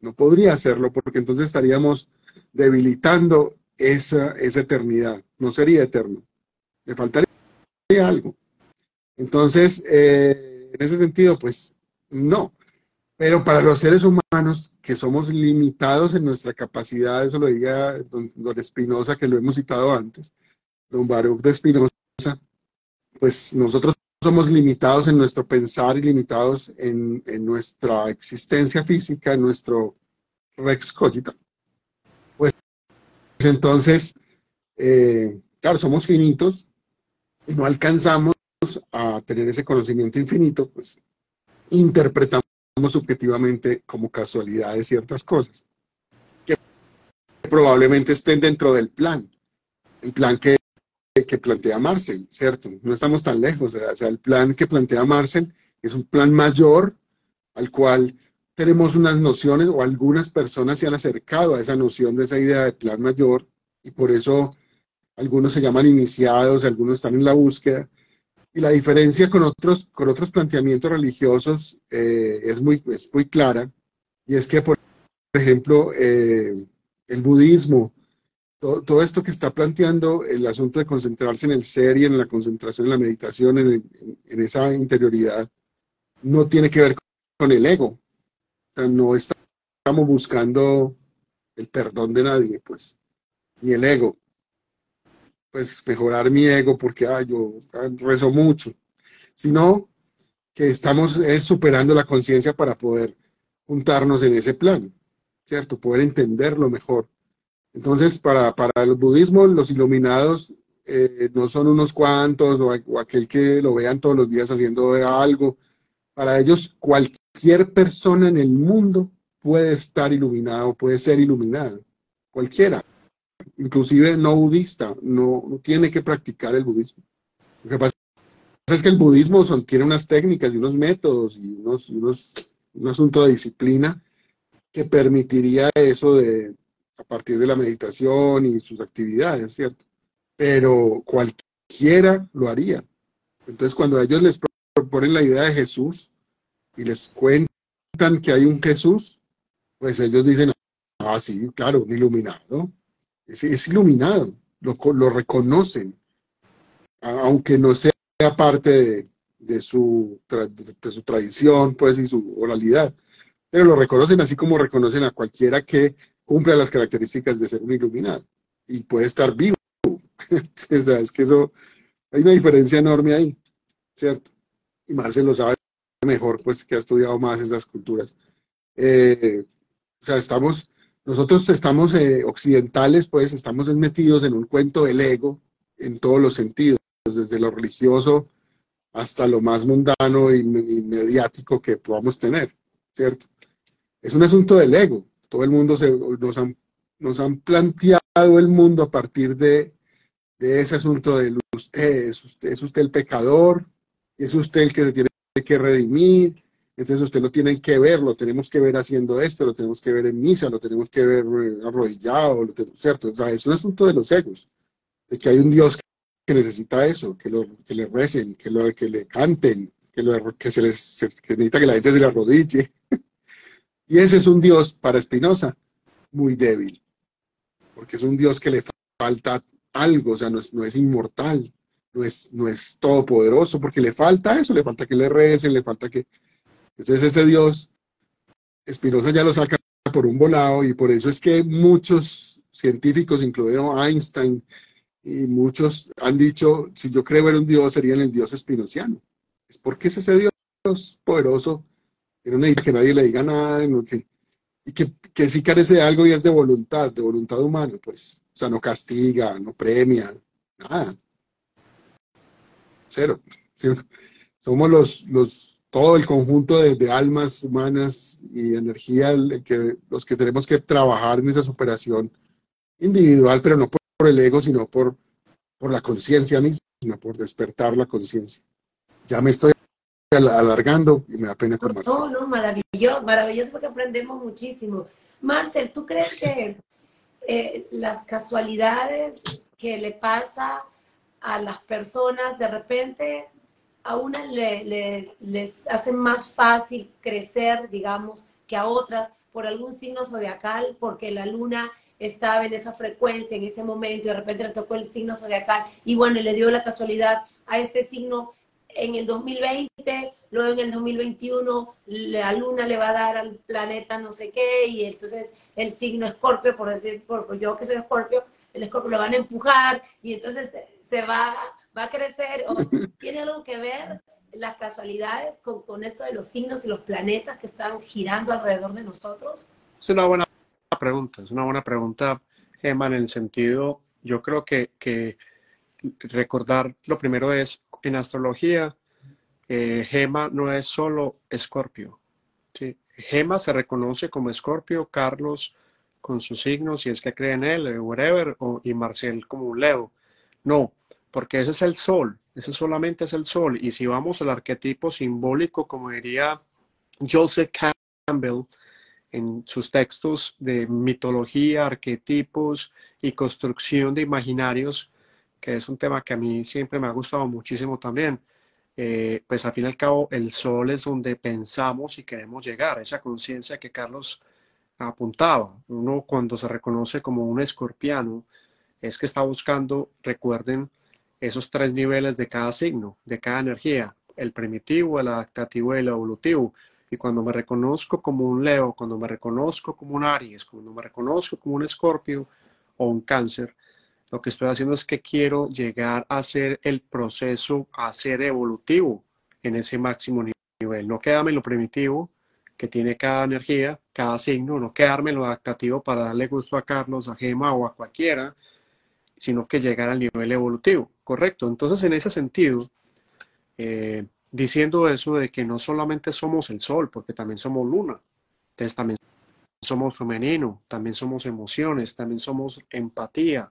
no podría hacerlo porque entonces estaríamos debilitando esa, esa eternidad, no sería eterno, le faltaría algo. Entonces, eh, en ese sentido, pues no, pero para los seres humanos que somos limitados en nuestra capacidad, eso lo diga don, don Espinosa, que lo hemos citado antes, don Baruch de Espinosa, pues nosotros somos limitados en nuestro pensar y limitados en, en nuestra existencia física, en nuestro rex cogita. Pues entonces, eh, claro, somos finitos y no alcanzamos a tener ese conocimiento infinito, pues interpretamos subjetivamente como casualidades ciertas cosas que probablemente estén dentro del plan, el plan que, que plantea Marcel, ¿cierto? No estamos tan lejos, o sea, el plan que plantea Marcel es un plan mayor al cual tenemos unas nociones o algunas personas se han acercado a esa noción de esa idea de plan mayor y por eso algunos se llaman iniciados, algunos están en la búsqueda, y la diferencia con otros, con otros planteamientos religiosos eh, es, muy, es muy clara, y es que, por ejemplo, eh, el budismo, todo, esto que está planteando el asunto de concentrarse en el ser y en la concentración en la meditación, en, en esa interioridad, no tiene que ver con el ego. No estamos buscando el perdón de nadie, pues, ni el ego pues mejorar mi ego porque ah, yo rezo mucho, sino que estamos es superando la conciencia para poder juntarnos en ese plan, ¿cierto? Poder entenderlo mejor. Entonces, para, para el budismo, los iluminados eh, no son unos cuantos o, aquel que lo vean todos los días haciendo algo. Para ellos, cualquier persona en el mundo puede estar iluminado, puede ser iluminado, cualquiera inclusive no budista, no, tiene que practicar el budismo. Lo que pasa es que el budismo tiene unas técnicas y unos métodos y unos, un asunto de disciplina que permitiría eso de, a partir de la meditación y sus actividades, ¿cierto? Pero cualquiera lo haría. Entonces, cuando ellos les proponen la idea de Jesús y les cuentan que hay un Jesús, pues ellos dicen, ah, sí, claro, un iluminado, es, es iluminado, lo, lo, reconocen, aunque no sea parte de, de, su, de, su, tradición pues, y su oralidad, pero lo reconocen así como reconocen a cualquiera que cumpla las características de ser un iluminado y puede estar vivo. o sea, es que eso, hay una diferencia enorme ahí, ¿cierto? Y Marcel lo sabe mejor, pues que ha estudiado más esas culturas. Eh, o sea, estamos nosotros estamos eh, occidentales, pues estamos metidos en un cuento del ego en todos los sentidos, desde lo religioso hasta lo más mundano y mediático que podamos tener, ¿cierto? Es un asunto del ego. Todo el mundo se, nos, han, nos han planteado el mundo a partir de, de ese asunto de usted es, usted, es usted el pecador, es usted el que se tiene que redimir, entonces usted lo tiene que ver, lo tenemos que ver haciendo esto, lo tenemos que ver en misa, lo tenemos que ver eh, arrodillado, ¿cierto? O sea, es un asunto de los egos. de que hay un Dios que necesita eso, que, lo, que le recen, que, lo, que le canten, que, lo, que, se les, que necesita que la gente se le arrodille. y ese es un Dios para Espinosa muy débil, porque es un Dios que le falta algo, o sea, no es, no es inmortal, no es, no es todopoderoso, porque le falta eso, le falta que le recen, le falta que... Entonces ese Dios, Espinosa ya lo saca por un volado y por eso es que muchos científicos, incluido Einstein, y muchos han dicho, si yo creo en un Dios, sería en el Dios espinociano. Es porque es ese Dios poderoso, que nadie le diga nada, y que, que sí carece de algo y es de voluntad, de voluntad humana, pues. O sea, no castiga, no premia, nada. Cero. Somos los, los, todo el conjunto de, almas humanas y energía los que tenemos que trabajar en esa superación individual, pero no por, el ego, sino por, por la conciencia misma, por despertar la conciencia. Ya me estoy alargando y me da pena con Marcel. No, no, maravilloso, maravilloso porque aprendemos muchísimo. Marcel, ¿tú crees que eh, las casualidades que le pasa a las personas de repente a una le, les hacen más fácil crecer, digamos, que a otras por algún signo zodiacal, porque la luna estaba en esa frecuencia en ese momento y de repente le tocó el signo zodiacal y bueno, le dio la casualidad a ese signo en el 2020, luego en el 2021 la luna le va a dar al planeta no sé qué y entonces el signo escorpio, por decir, por, yo que soy escorpio, el escorpio lo van a empujar y entonces se va, va a crecer o tiene algo que ver las casualidades con, con eso de los signos y los planetas que están girando alrededor de nosotros? Es una buena pregunta, es una buena pregunta, Gemma, en el sentido, yo creo que, que recordar, lo primero es, en astrología, eh, Gema no es solo Escorpio. ¿sí? Gema se reconoce como Escorpio, Carlos con sus signos, si es que cree en él, whatever, o, y Marcel como un Leo. No, porque ese es el sol, ese solamente es el sol. Y si vamos al arquetipo simbólico, como diría Joseph Campbell en sus textos de mitología, arquetipos y construcción de imaginarios, que es un tema que a mí siempre me ha gustado muchísimo también, eh, pues al fin y al cabo el sol es donde pensamos y queremos llegar, esa conciencia que Carlos apuntaba. Uno cuando se reconoce como un escorpiano es que está buscando, recuerden, esos tres niveles de cada signo, de cada energía, el primitivo, el adaptativo y el evolutivo. Y cuando me reconozco como un Leo, cuando me reconozco como un Aries, cuando me reconozco como un Escorpio o un Cáncer, lo que estoy haciendo es que quiero llegar a hacer el proceso, a ser evolutivo en ese máximo nivel. No quedarme lo primitivo que tiene cada energía, cada signo, no quedarme lo adaptativo para darle gusto a Carlos, a Gema o a cualquiera, sino que llegar al nivel evolutivo. Correcto. Entonces, en ese sentido, eh, diciendo eso de que no solamente somos el sol, porque también somos luna, entonces también somos femenino, también somos emociones, también somos empatía,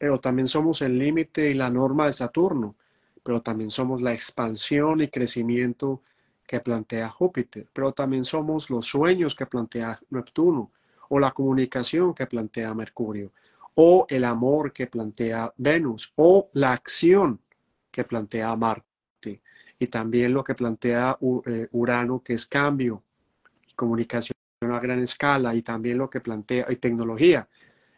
pero también somos el límite y la norma de Saturno, pero también somos la expansión y crecimiento que plantea Júpiter, pero también somos los sueños que plantea Neptuno, o la comunicación que plantea Mercurio, o el amor que plantea Venus, o la acción que plantea Marte, y también lo que plantea eh, Urano, que es cambio, comunicación a gran escala, y también lo que plantea, y tecnología,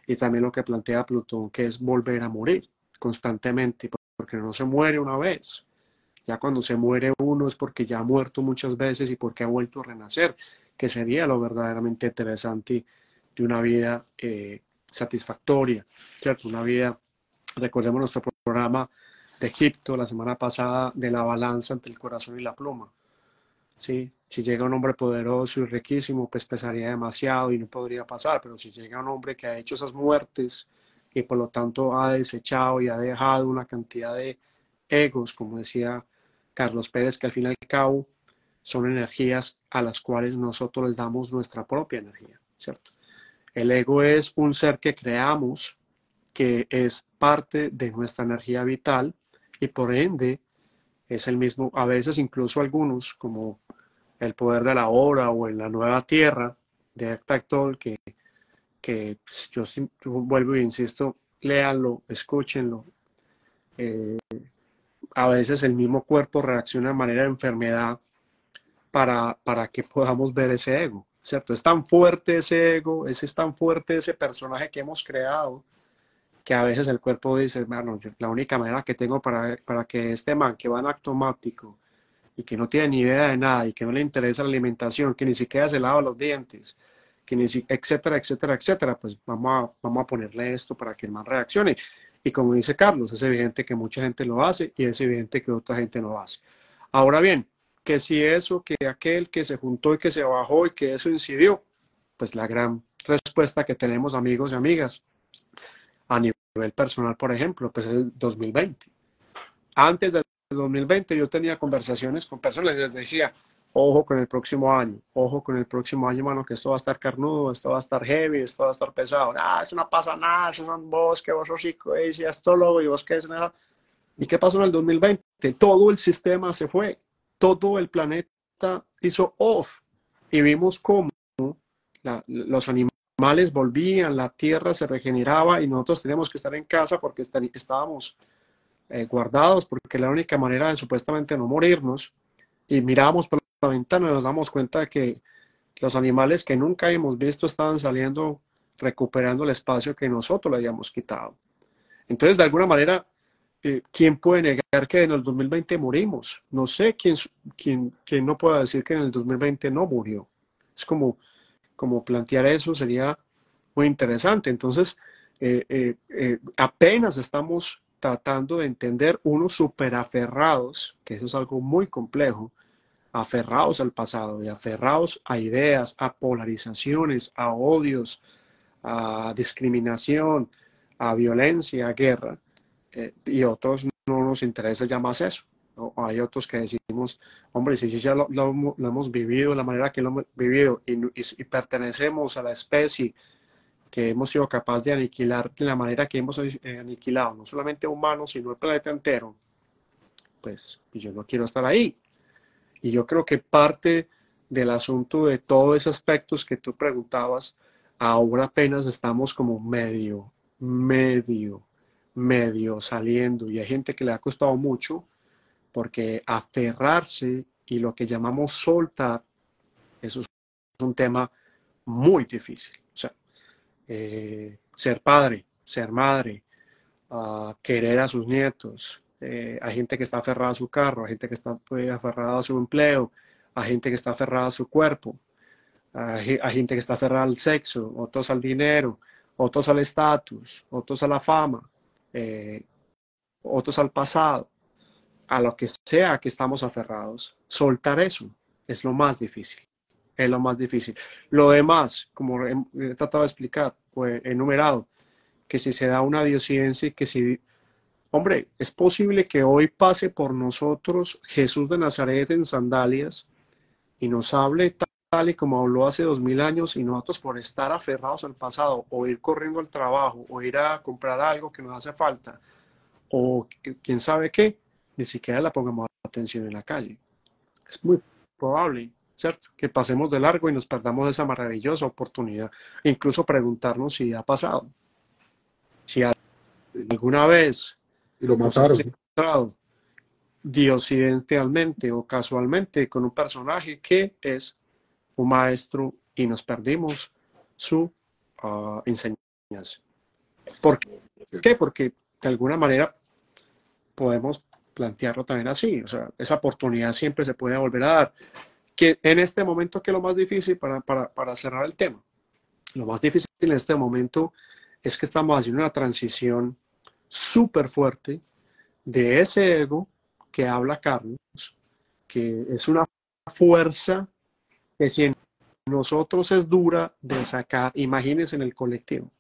y también lo que plantea Plutón, que es volver a morir constantemente, porque no se muere una vez. Ya cuando se muere uno es porque ya ha muerto muchas veces y porque ha vuelto a renacer, que sería lo verdaderamente interesante de una vida eh, satisfactoria, ¿cierto? Una vida, recordemos nuestro programa de Egipto la semana pasada de la balanza entre el corazón y la pluma. ¿Sí? Si llega un hombre poderoso y riquísimo, pues pesaría demasiado y no podría pasar, pero si llega un hombre que ha hecho esas muertes y por lo tanto ha desechado y ha dejado una cantidad de egos, como decía Carlos Pérez, que al fin y al cabo son energías a las cuales nosotros les damos nuestra propia energía, ¿cierto? El ego es un ser que creamos, que es parte de nuestra energía vital y por ende es el mismo, a veces incluso algunos, como el poder de la hora o en la nueva tierra de Eckhart que, que pues, yo, vuelvo e insisto, léanlo, escúchenlo. Eh, a veces el mismo cuerpo reacciona de manera de enfermedad para, para que podamos ver ese ego, ¿cierto? Es tan fuerte ese ego, ese es tan fuerte ese personaje que hemos creado, que a veces el cuerpo dice, bueno, la única manera que tengo para, para que este man que va en automático y que no tiene ni idea de nada y que no le interesa la alimentación, que ni siquiera se lava los dientes, que ni etcétera, etcétera, etcétera, pues vamos a, vamos a ponerle esto para que el man reaccione. Y como dice Carlos, es evidente que mucha gente lo hace y es evidente que otra gente no lo hace. Ahora bien, que si eso, que aquel que se juntó y que se bajó y que eso incidió, pues la gran respuesta que tenemos amigos y amigas a nivel personal, por ejemplo, pues es el 2020. Antes del 2020 yo tenía conversaciones con personas y les decía, ojo con el próximo año, ojo con el próximo año, mano, que esto va a estar carnudo, esto va a estar heavy, esto va a estar pesado. Ah, eso no pasa nada, eso son vos, que vos sos psico, y vos qué es nada. ¿Y qué pasó en el 2020? Todo el sistema se fue, todo el planeta hizo off y vimos cómo los animales volvían, la tierra se regeneraba y nosotros teníamos que estar en casa porque estábamos eh, guardados, porque la única manera de supuestamente no morirnos. Y mirábamos por la ventana y nos damos cuenta de que los animales que nunca hemos visto estaban saliendo, recuperando el espacio que nosotros le habíamos quitado. Entonces, de alguna manera, eh, ¿quién puede negar que en el 2020 morimos? No sé quién, quién, no pueda decir que en el 2020 no murió. Es como, como plantear eso sería muy interesante. Entonces, eh, apenas estamos tratando de entender unos super aferrados, que eso es algo muy complejo, aferrados al pasado y aferrados a ideas, a polarizaciones, a odios, a discriminación, a violencia, a guerra, eh, y otros no nos interesa ya más eso. Hay otros que decimos, hombre, si, si ya lo, hemos vivido, la manera que lo hemos vivido y, pertenecemos a la especie que hemos sido capaces de aniquilar de la manera que hemos eh, aniquilado, no solamente humanos, sino el planeta entero, pues yo no quiero estar ahí. Y yo creo que parte del asunto de todos esos aspectos que tú preguntabas, ahora apenas estamos como medio, medio, medio saliendo. Y hay gente que le ha costado mucho porque aferrarse y lo que llamamos soltar, eso es un tema muy difícil. Eh, ser padre, ser madre, querer a sus nietos, eh, hay gente que está aferrada a su carro, hay gente que está pues, aferrada a su empleo, hay gente que está aferrada a su cuerpo, hay, gente que está aferrada al sexo, otros al dinero, otros al estatus, otros a la fama, eh, otros al pasado, a lo que sea que estamos aferrados. Soltar eso es lo más difícil, es lo más difícil. Lo demás, como he, tratado de explicar, pues enumerado, que si se da una diosidencia y que si Hombre, es posible que hoy pase por nosotros Jesús de Nazaret en sandalias y nos hable tal y como habló hace dos mil años y nosotros por estar aferrados al pasado o ir corriendo al trabajo o ir a comprar algo que nos hace falta o quién sabe qué, ni siquiera la pongamos atención en la calle. Es muy probable, ¿cierto? Que pasemos de largo y nos perdamos esa maravillosa oportunidad. Incluso preguntarnos si ha pasado. Si alguna vez y lo mataron. Diosidencialmente o casualmente con un personaje que es un maestro y nos perdimos su uh, enseñanza. ¿Por qué? Porque de alguna manera podemos plantearlo también así. O sea, esa oportunidad siempre se puede volver a dar. Que en este momento, que es lo más difícil para, para, para cerrar el tema? Lo más difícil en este momento es que estamos haciendo una transición súper fuerte de ese ego que habla Carlos, que es una fuerza que si en nosotros es dura de sacar, imagínense en el colectivo,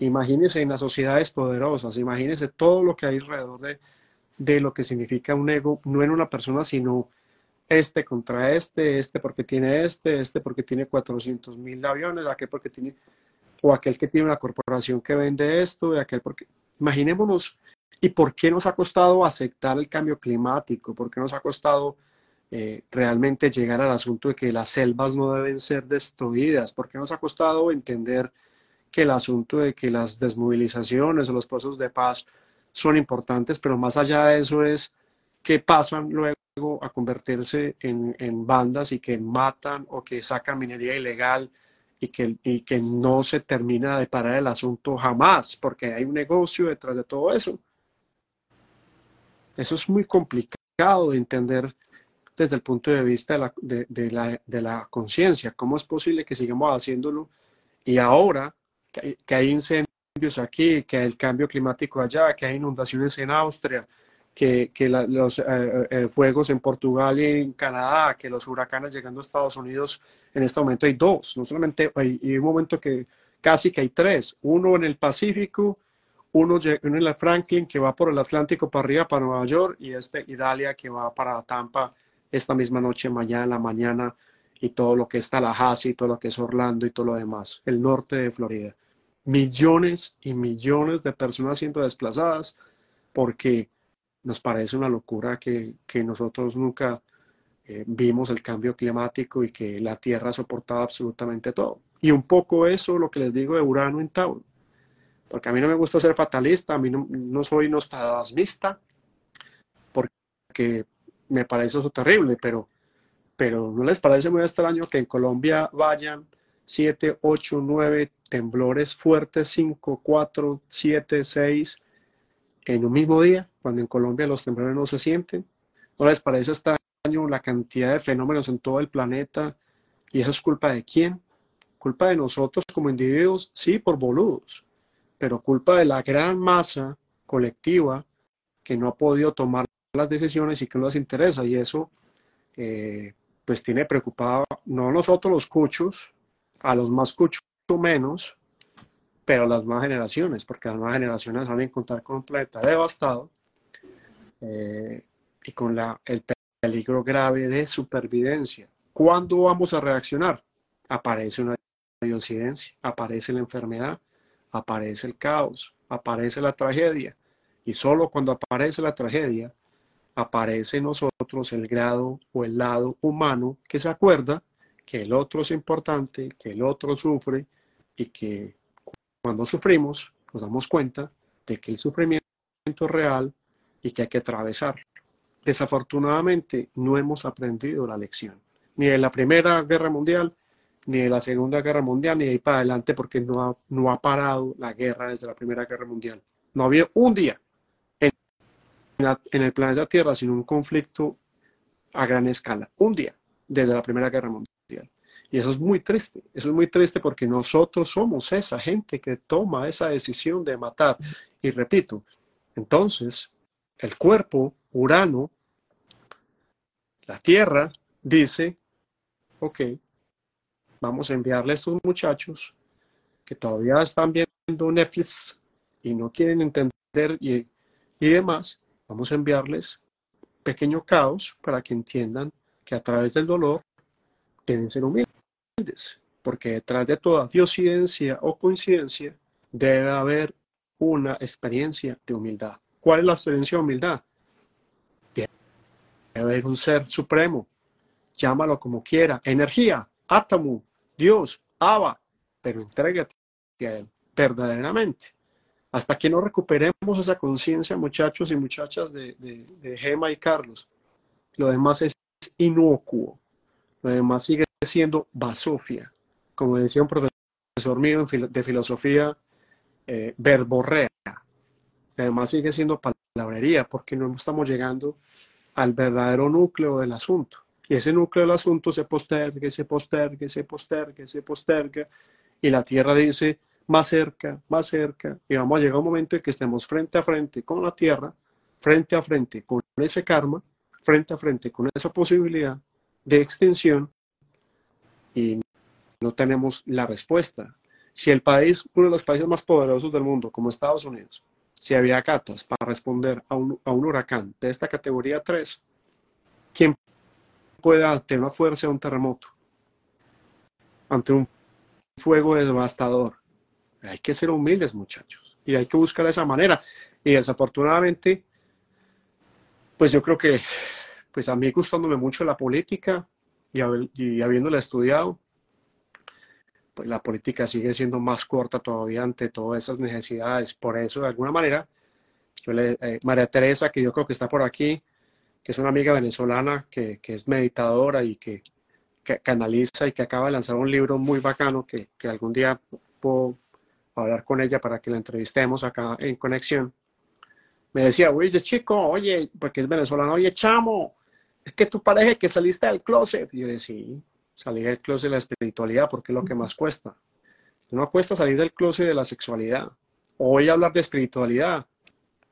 imagínense en las sociedades poderosas, imagínense todo lo que hay alrededor de, de lo que significa un ego, no en una persona, sino este contra este, este porque tiene este, este porque tiene 400 mil aviones, aquel porque tiene, o aquel que tiene una corporación que vende esto, y aquel porque Imaginémonos, ¿y por qué nos ha costado aceptar el cambio climático? ¿Por qué nos ha costado eh, realmente llegar al asunto de que las selvas no deben ser destruidas? ¿Por qué nos ha costado entender que el asunto de que las desmovilizaciones o los procesos de paz son importantes, pero más allá de eso es que pasan luego a convertirse en, bandas y que matan o que sacan minería ilegal y que, y que no se termina de parar el asunto jamás, porque hay un negocio detrás de todo eso. Eso es muy complicado de entender desde el punto de vista de la, de la, de la conciencia. ¿Cómo es posible que sigamos haciéndolo? Y ahora que hay, que hay incendios aquí, que hay el cambio climático allá, que hay inundaciones en Austria, que, los eh, eh, fuegos en Portugal y en Canadá, que los huracanes llegando a Estados Unidos, en este momento hay dos, no solamente hay, un momento que casi que hay tres, uno en el Pacífico, uno, en la Franklin que va por el Atlántico para arriba, para Nueva York, y este Italia que va para Tampa esta misma noche, mañana en la mañana, y todo lo que es Tallahassee, todo lo que es Orlando y todo lo demás, el norte de Florida. Millones y millones de personas siendo desplazadas porque nos parece una locura que, que nosotros nunca eh, vimos el cambio climático y que la Tierra ha soportado absolutamente todo. Y un poco eso lo que les digo de Urano en Tauro. Porque a mí no me gusta ser fatalista, a mí no, no soy nostalmista, porque me parece eso terrible, pero, pero ¿no les parece muy extraño que en Colombia vayan 7, 8, 9 temblores fuertes, 5, 4, 7, 6 en un mismo día, cuando en Colombia los temblores no se sienten? ¿No les parece extraño la cantidad de fenómenos en todo el planeta? ¿Y eso es culpa de quién? Culpa de nosotros como individuos, sí, por boludos, pero culpa de la gran masa colectiva que no ha podido tomar las decisiones y que no les interesa. Y eso, eh, pues, tiene preocupado no nosotros los cuchos, a los más cuchos menos, pero las nuevas generaciones, porque las nuevas generaciones van a encontrar con un planeta devastado eh, y con el peligro grave de supervivencia. ¿Cuándo vamos a reaccionar? Aparece una incidencia, aparece la enfermedad, aparece el caos, aparece la tragedia. Y solo cuando aparece la tragedia, aparece en nosotros el grado o el lado humano que se acuerda que el otro es importante, que el otro sufre y que cuando sufrimos nos damos cuenta de que el sufrimiento es real y que hay que atravesarlo. Desafortunadamente no hemos aprendido la lección, ni de la Primera Guerra Mundial, ni de la Segunda Guerra Mundial, ni de ahí para adelante, porque no ha, no ha parado la guerra desde la Primera Guerra Mundial. No había un día en, en el planeta Tierra sin un conflicto a gran escala. Un día desde la Primera Guerra Mundial. Y eso es muy triste. Eso es muy triste porque nosotros somos esa gente que toma esa decisión de matar. Y repito, entonces el cuerpo, Urano, la Tierra, dice, ok, vamos a enviarle a estos muchachos que todavía están viendo Netflix y no quieren entender y, y demás, vamos a enviarles pequeño caos para que entiendan que a través del dolor deben ser humildes, porque detrás de toda diosidencia o coincidencia debe haber una experiencia de humildad. ¿Cuál es la experiencia de humildad? Debe haber un ser supremo, llámalo como quiera, energía, átomo, Dios, Abba, pero entrégate a Él verdaderamente. Hasta que no recuperemos esa conciencia, muchachos y muchachas de, de, de, Gema y Carlos, lo demás es inocuo, lo demás sigue siendo basofia, como decía un profesor mío de filosofía, eh, verborrea. Lo demás sigue siendo palabrería, porque no estamos llegando al verdadero núcleo del asunto. Y ese núcleo del asunto se posterga, se posterga, se posterga, se posterga. Y la Tierra dice, más cerca, más cerca. Y vamos a llegar a un momento en que estemos frente a frente con la Tierra, frente a frente con ese karma, frente a frente con esa posibilidad de extinción. Y no tenemos la respuesta. Si el país, uno de los países más poderosos del mundo, como Estados Unidos, si había catas para responder a un, a un huracán de esta categoría 3, ¿quién pueda tener una fuerza de un terremoto, ante un fuego devastador. Hay que ser humildes, muchachos, y hay que buscar esa manera. Y desafortunadamente, pues yo creo que, pues a mí gustándome mucho la política y, y habiéndola estudiado, pues la política sigue siendo más corta todavía ante todas esas necesidades. Por eso, de alguna manera, yo eh, María Teresa, que yo creo que está por aquí, que es una amiga venezolana que, que es meditadora y que, que, canaliza y que acaba de lanzar un libro muy bacano que, que algún día puedo hablar con ella para que la entrevistemos acá en conexión. Me decía, oye, chico, oye, porque es venezolano, oye, chamo, es que tú parece que saliste del closet. Y yo decía, salí del closet de la espiritualidad porque es lo que más cuesta. No cuesta salir del closet de la sexualidad. Hoy hablar de espiritualidad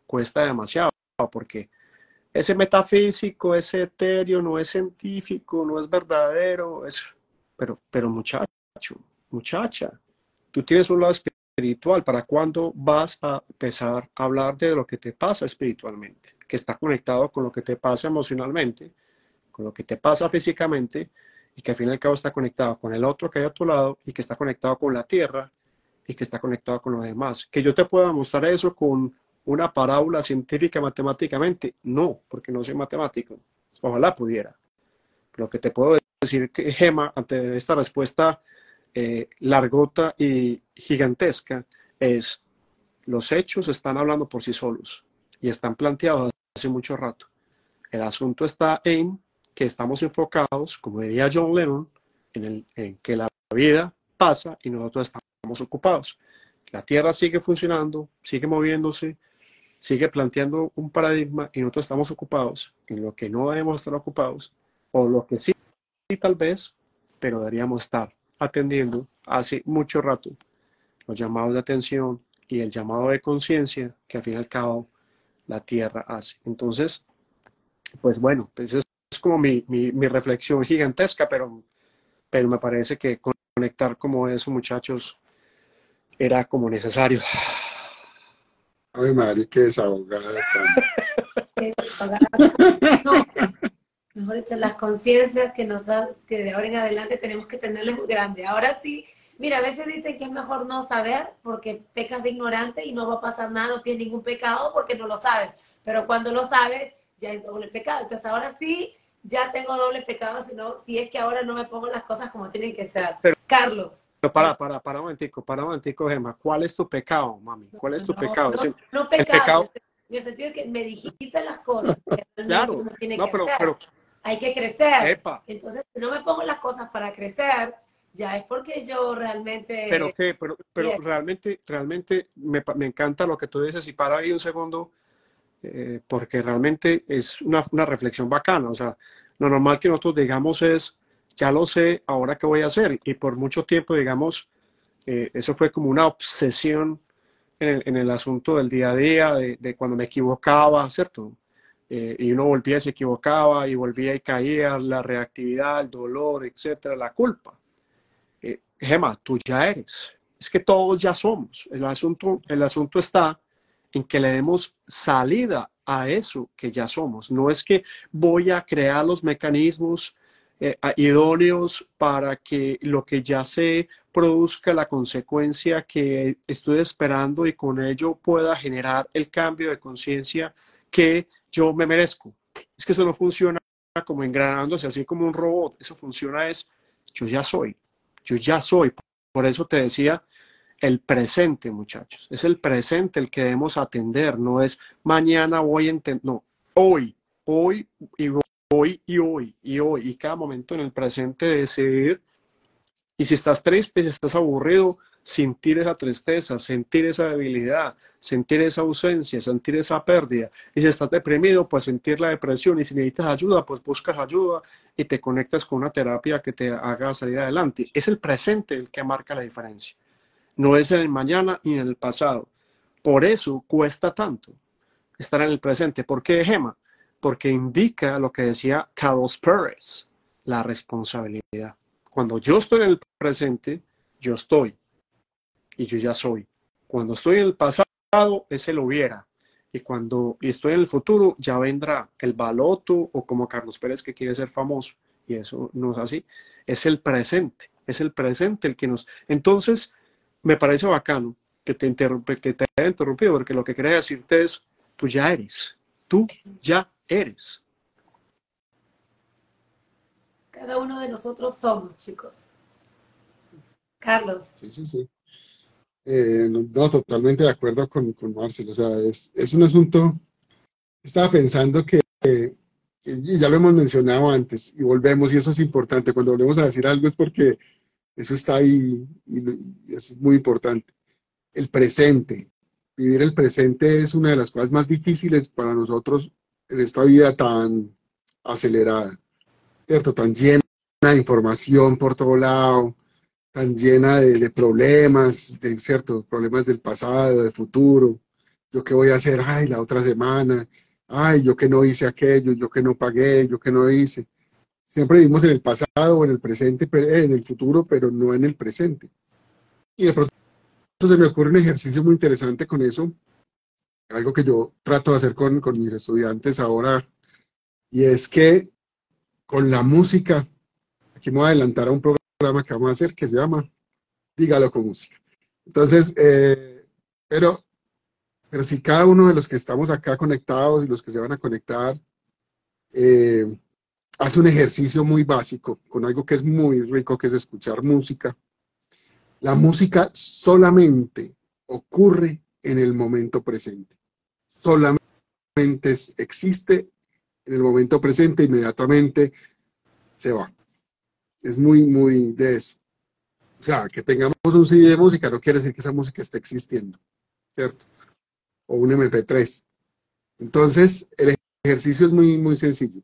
cuesta demasiado porque ese metafísico, ese etéreo, no es científico, no es verdadero, es... pero, pero muchacho, muchacha, tú tienes un lado espiritual, ¿para cuándo vas a empezar a hablar de lo que te pasa espiritualmente? Que está conectado con lo que te pasa emocionalmente, con lo que te pasa físicamente y que al fin y al cabo está conectado con el otro que hay a tu lado y que está conectado con la tierra y que está conectado con lo demás. Que yo te pueda mostrar eso con una parábola científica matemáticamente, no, porque no soy matemático. Ojalá pudiera. Lo que te puedo decir, Gema, ante esta respuesta eh, largota y gigantesca, es los hechos están hablando por sí solos y están planteados hace mucho rato. El asunto está en que estamos enfocados, como diría John Lennon, en, el, en que la vida pasa y nosotros estamos ocupados. La Tierra sigue funcionando, sigue moviéndose, sigue planteando un paradigma y nosotros estamos ocupados en lo que no debemos estar ocupados, o lo que sí, tal vez, pero deberíamos estar atendiendo hace mucho rato los llamados de atención y el llamado de conciencia que al fin y al cabo la Tierra hace. Entonces, pues bueno, pues es como mi, mi, mi reflexión gigantesca, pero, pero me parece que conectar como eso, muchachos, era como necesario. Ay, Mari, qué desahogada. no, mejor dicho, las conciencias que nos que de ahora en adelante tenemos que tenerlas muy grandes. Ahora sí, mira, a veces dicen que es mejor no saber porque pecas de ignorante y no va a pasar nada, no tienes ningún pecado porque no lo sabes. Pero cuando lo sabes, ya es doble pecado. Entonces ahora sí, ya tengo doble pecado, sino si es que ahora no me pongo las cosas como tienen que ser. Carlos. Para, para, para un momentico, para un momentico, Gemma. ¿Cuál es tu pecado, mami? ¿Cuál es tu pecado? No, no pecado, en el sentido de que me dijiste las cosas. claro, no, pero, pero, hay que crecer. Entonces, si no me pongo las cosas para crecer, ya es porque yo realmente... Pero qué, pero, pero realmente, realmente me, me, encanta lo que tú dices y para ahí un segundo, eh, porque realmente es una, una reflexión bacana. O sea, lo normal que nosotros digamos es ya lo sé, ahora qué voy a hacer. Y por mucho tiempo, digamos, eh, eso fue como una obsesión en el, asunto del día a día, de, cuando me equivocaba, ¿cierto? Eh, y uno volvía y se equivocaba y volvía y caía, la reactividad, el dolor, etcétera, la culpa. Eh, tú ya eres. Es que todos ya somos. El asunto, el asunto está en que le demos salida a eso que ya somos. No es que voy a crear los mecanismos eh, idóneos para que lo que ya se produzca la consecuencia que estoy esperando y con ello pueda generar el cambio de conciencia que yo me merezco. Es que eso no funciona como engranándose así como un robot, eso funciona es yo ya soy, yo ya soy. Por eso te decía el presente, muchachos. Es el presente el que debemos atender, no es mañana voy a no, hoy, hoy y hoy y hoy y hoy y cada momento en el presente de decidir. Y si estás triste, si estás aburrido, sentir esa tristeza, sentir esa debilidad, sentir esa ausencia, sentir esa pérdida. Y si estás deprimido, pues sentir la depresión. Y si necesitas ayuda, pues buscas ayuda y te conectas con una terapia que te haga salir adelante. Es el presente el que marca la diferencia. No es en el mañana ni en el pasado. Por eso cuesta tanto estar en el presente. ¿Por qué, Gema? porque indica lo que decía Carlos Pérez, la responsabilidad. Cuando yo estoy en el presente, yo estoy y yo ya soy. Cuando estoy en el pasado, ese lo hubiera. Y cuando estoy en el futuro, ya vendrá el baloto o como Carlos Pérez que quiere ser famoso. Y eso no es así. Es el presente. Es el presente el que nos... Entonces, me parece bacano que te, que te haya interrumpido, porque lo que quería decirte es, tú ya eres. Tú ya eres. Cada uno de nosotros somos, chicos. Carlos. Sí, sí, sí. Eh, no, totalmente de acuerdo con, con Marcel. O sea, es, es un asunto. Estaba pensando que, y ya lo hemos mencionado antes, y volvemos, y eso es importante. Cuando volvemos a decir algo es porque eso está ahí y es muy importante. El presente. Vivir el presente es una de las cosas más difíciles para nosotros en esta vida tan acelerada, ¿cierto? Tan llena de información por todo lado, tan llena de, de problemas, de cierto, problemas del pasado, del futuro. Yo qué voy a hacer, ay, la otra semana, ay, yo que no hice aquello, yo que no pagué, yo que no hice. Siempre vivimos en el pasado o en el presente, en el futuro, pero no en el presente. Y de pronto se me ocurre un ejercicio muy interesante con eso, algo que yo trato de hacer con, con mis estudiantes ahora, y es que con la música, aquí me voy a adelantar a un programa que vamos a hacer que se llama Dígalo con música. Entonces, eh, pero, pero si cada uno de los que estamos acá conectados y los que se van a conectar, eh, hace un ejercicio muy básico con algo que es muy rico, que es escuchar música. La música solamente ocurre en el momento presente. Solamente existe en el momento presente, inmediatamente se va. Es muy, muy de eso. O sea, que tengamos un CD de música no quiere decir que esa música esté existiendo, ¿cierto? O un MP3. Entonces, el ejercicio es muy, muy sencillo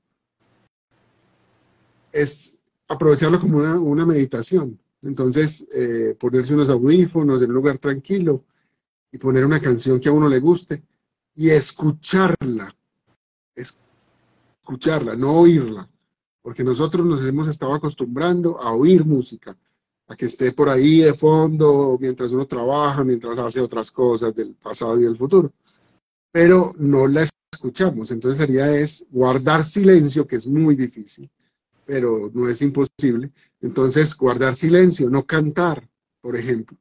es aprovecharlo como una, meditación. Entonces, eh, ponerse unos audífonos en un lugar tranquilo y poner una canción que a uno le guste y escucharla. Escucharla, no oírla. Porque nosotros nos hemos estado acostumbrando a oír música, a que esté por ahí de fondo mientras uno trabaja, mientras hace otras cosas del pasado y del futuro. Pero no la escuchamos. Entonces sería es guardar silencio, que es muy difícil pero no es imposible. Entonces, guardar silencio, no cantar, por ejemplo,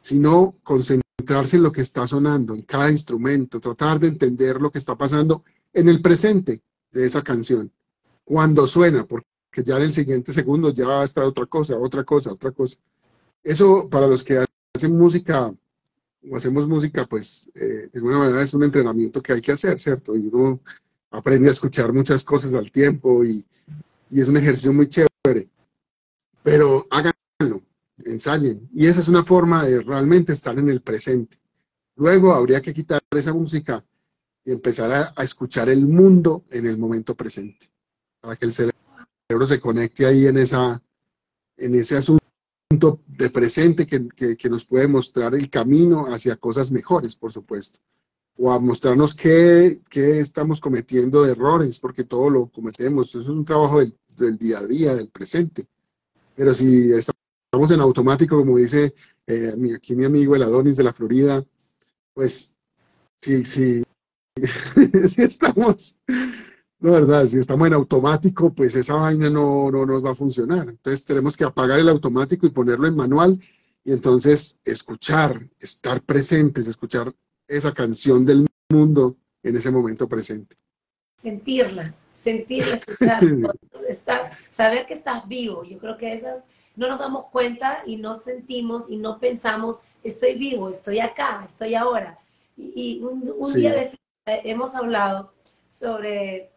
sino concentrarse en lo que está sonando, en cada instrumento, tratar de entender lo que está pasando en el presente de esa canción, cuando suena, porque ya en el siguiente segundo ya a estar otra cosa, otra cosa, otra cosa. Eso para los que hacen música o hacemos música, pues eh, de alguna manera es un entrenamiento que hay que hacer, ¿cierto? Y uno aprende a escuchar muchas cosas al tiempo y, y es un ejercicio muy chévere. Pero háganlo, ensayen. Y esa es una forma de realmente estar en el presente. Luego habría que quitar esa música y empezar a, escuchar el mundo en el momento presente, para que el cerebro se conecte ahí en, esa, en ese asunto de presente que, que nos puede mostrar el camino hacia cosas mejores, por supuesto o a mostrarnos qué, qué, estamos cometiendo de errores, porque todo lo cometemos. Eso es un trabajo del, del día a día, del presente. Pero si estamos en automático, como dice eh, aquí mi amigo el Adonis de la Florida, pues si, si, si estamos, no verdad, si estamos en automático, pues esa vaina no, no nos va a funcionar. Entonces tenemos que apagar el automático y ponerlo en manual y entonces escuchar, estar presentes, escuchar esa canción del mundo en ese momento presente. Sentirla sentir, estar, saber que estás vivo. Yo creo que esas no nos damos cuenta y no sentimos y no pensamos, estoy vivo, estoy acá, estoy ahora. Y, un, día de, hemos hablado sobre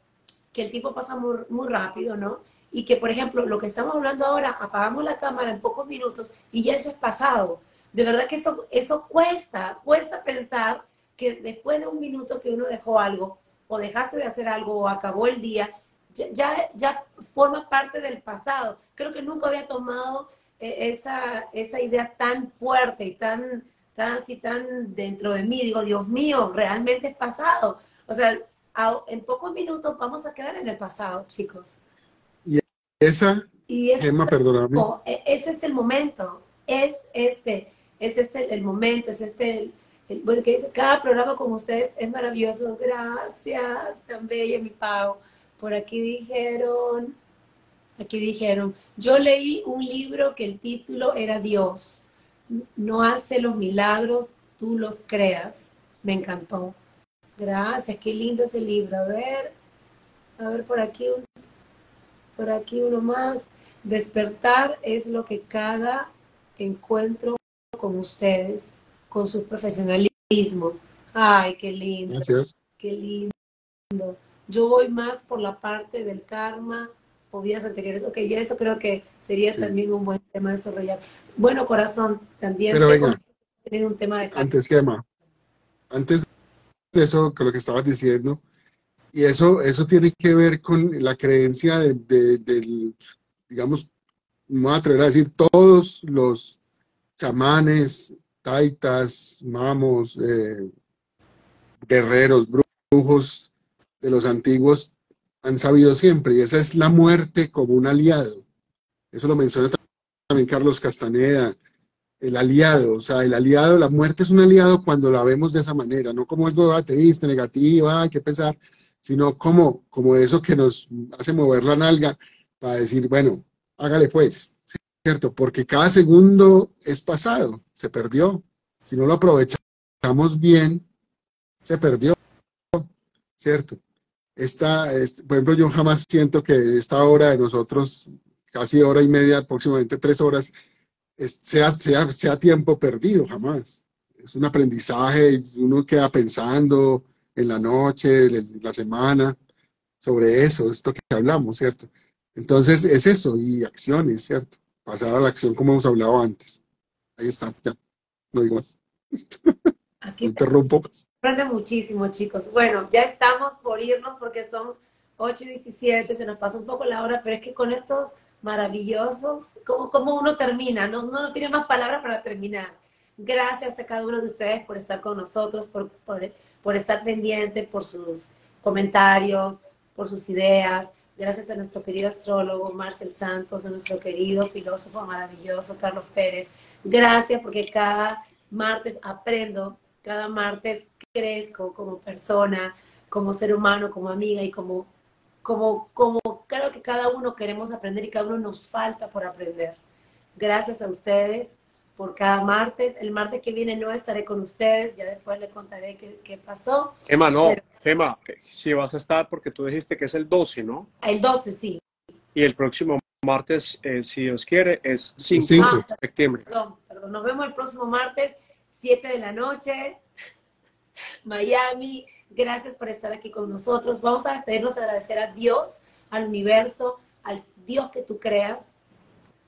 que el tiempo pasa muy, rápido, ¿no? Y que, por ejemplo, lo que estamos hablando ahora, apagamos la cámara en pocos minutos y ya eso es pasado. De verdad que eso, eso cuesta, cuesta pensar que después de un minuto que uno dejó algo, o dejaste de hacer algo o acabó el día, ya, ya forma parte del pasado. Creo que nunca había tomado eh, esa, esa idea tan fuerte y tan, tan así, tan dentro de mí. Digo, Dios mío, realmente es pasado. O sea, en pocos minutos vamos a quedar en el pasado, chicos. Y esa, y Emma, perdóname. E, ese es el momento, es este, ese es el, el momento, es este bueno, que dice, cada programa con ustedes es maravilloso. Gracias, tan bella mi Pau. Por aquí dijeron, aquí dijeron, yo leí un libro que el título era Dios. No hace los milagros, tú los creas. Me encantó. Gracias, qué lindo ese libro. A ver, a ver por aquí, por aquí uno más. Despertar es lo que cada encuentro con ustedes, con su profesionalismo. Ay, qué lindo. Gracias. Qué lindo. Yo voy más por la parte del karma o vidas anteriores. Ok, ya eso creo que sería Sí. también un buen tema de desarrollar. Bueno, corazón, también Pero venga. un tema de karma. Antes que Emma, antes eso, con lo que estabas diciendo, y eso, eso tiene que ver con la creencia de, de- del, digamos, me voy a atrever a decir, todos los chamanes, taitas, mamos, eh, guerreros, brujos de los antiguos han sabido siempre, y esa es la muerte como un aliado. Eso lo menciona también Carlos Castaneda, el aliado, o sea, el aliado, la muerte es un aliado cuando la vemos de esa manera, no como algo ah, triste, negativo, ay, qué pesar, sino como, como eso que nos hace mover la nalga para decir, bueno, hágale pues, ¿cierto? Porque cada segundo es pasado, se perdió. Si no lo aprovechamos bien, se perdió, ¿cierto? Esta, este, por ejemplo, yo jamás siento que esta hora de nosotros, casi hora y media, próximamente tres horas, es- sea, sea, sea tiempo perdido, jamás. Es un aprendizaje, uno queda pensando en la noche, en la semana, sobre eso, esto que hablamos, ¿cierto? Entonces es eso, y acciones, ¿cierto? Pasar a la acción como hemos hablado antes. Ahí está, ya, no digo más, Aquí interrumpo. Aprende muchísimo, chicos. Bueno, ya estamos por irnos porque son 8 y 17, se nos pasa un poco la hora, pero es que con estos maravillosos, como, como uno termina, no, no, no tiene más palabras para terminar. Gracias a cada uno de ustedes por estar con nosotros, por, por, por estar pendiente, por sus comentarios, por sus ideas. Gracias a nuestro querido astrólogo Marcel Santos, a nuestro querido filósofo maravilloso Carlos Pérez. Gracias porque cada martes aprendo, cada martes crezco como persona, como ser humano, como amiga y como, como, como creo que cada uno queremos aprender y cada uno nos falta por aprender. Gracias a ustedes por cada martes. El martes que viene no estaré con ustedes, ya después les contaré qué, qué pasó. Emma, no, Pero- Emma, si vas a estar porque tú dijiste que es el 12, ¿no? El 12, sí. Y el próximo martes, eh, si Dios quiere, es 5 Cinco. de septiembre. Perdón, perdón. Nos vemos el próximo martes, 7 de la noche, Miami. Gracias por estar aquí con nosotros. Vamos a despedirnos, agradecer a Dios, al universo, al Dios que tú creas,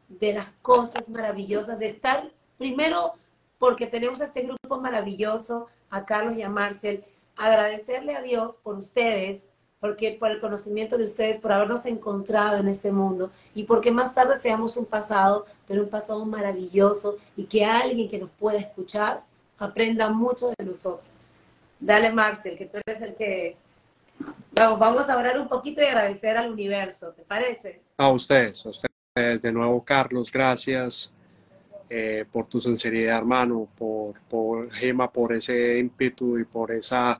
de las cosas maravillosas, de estar primero porque tenemos este grupo maravilloso, a Carlos y a Marcel, agradecerle a Dios por ustedes, porque por el conocimiento de ustedes, por habernos encontrado en este mundo y porque más tarde seamos un pasado, pero un pasado maravilloso y que alguien que nos pueda escuchar aprenda mucho de nosotros. Dale, Marcel, que tú eres el que... Vamos, vamos a orar un poquito y agradecer al universo, ¿te parece? A ustedes, a ustedes. De nuevo, Carlos, gracias eh, por tu sinceridad, hermano, por, por Gema, por ese ímpetu y por esa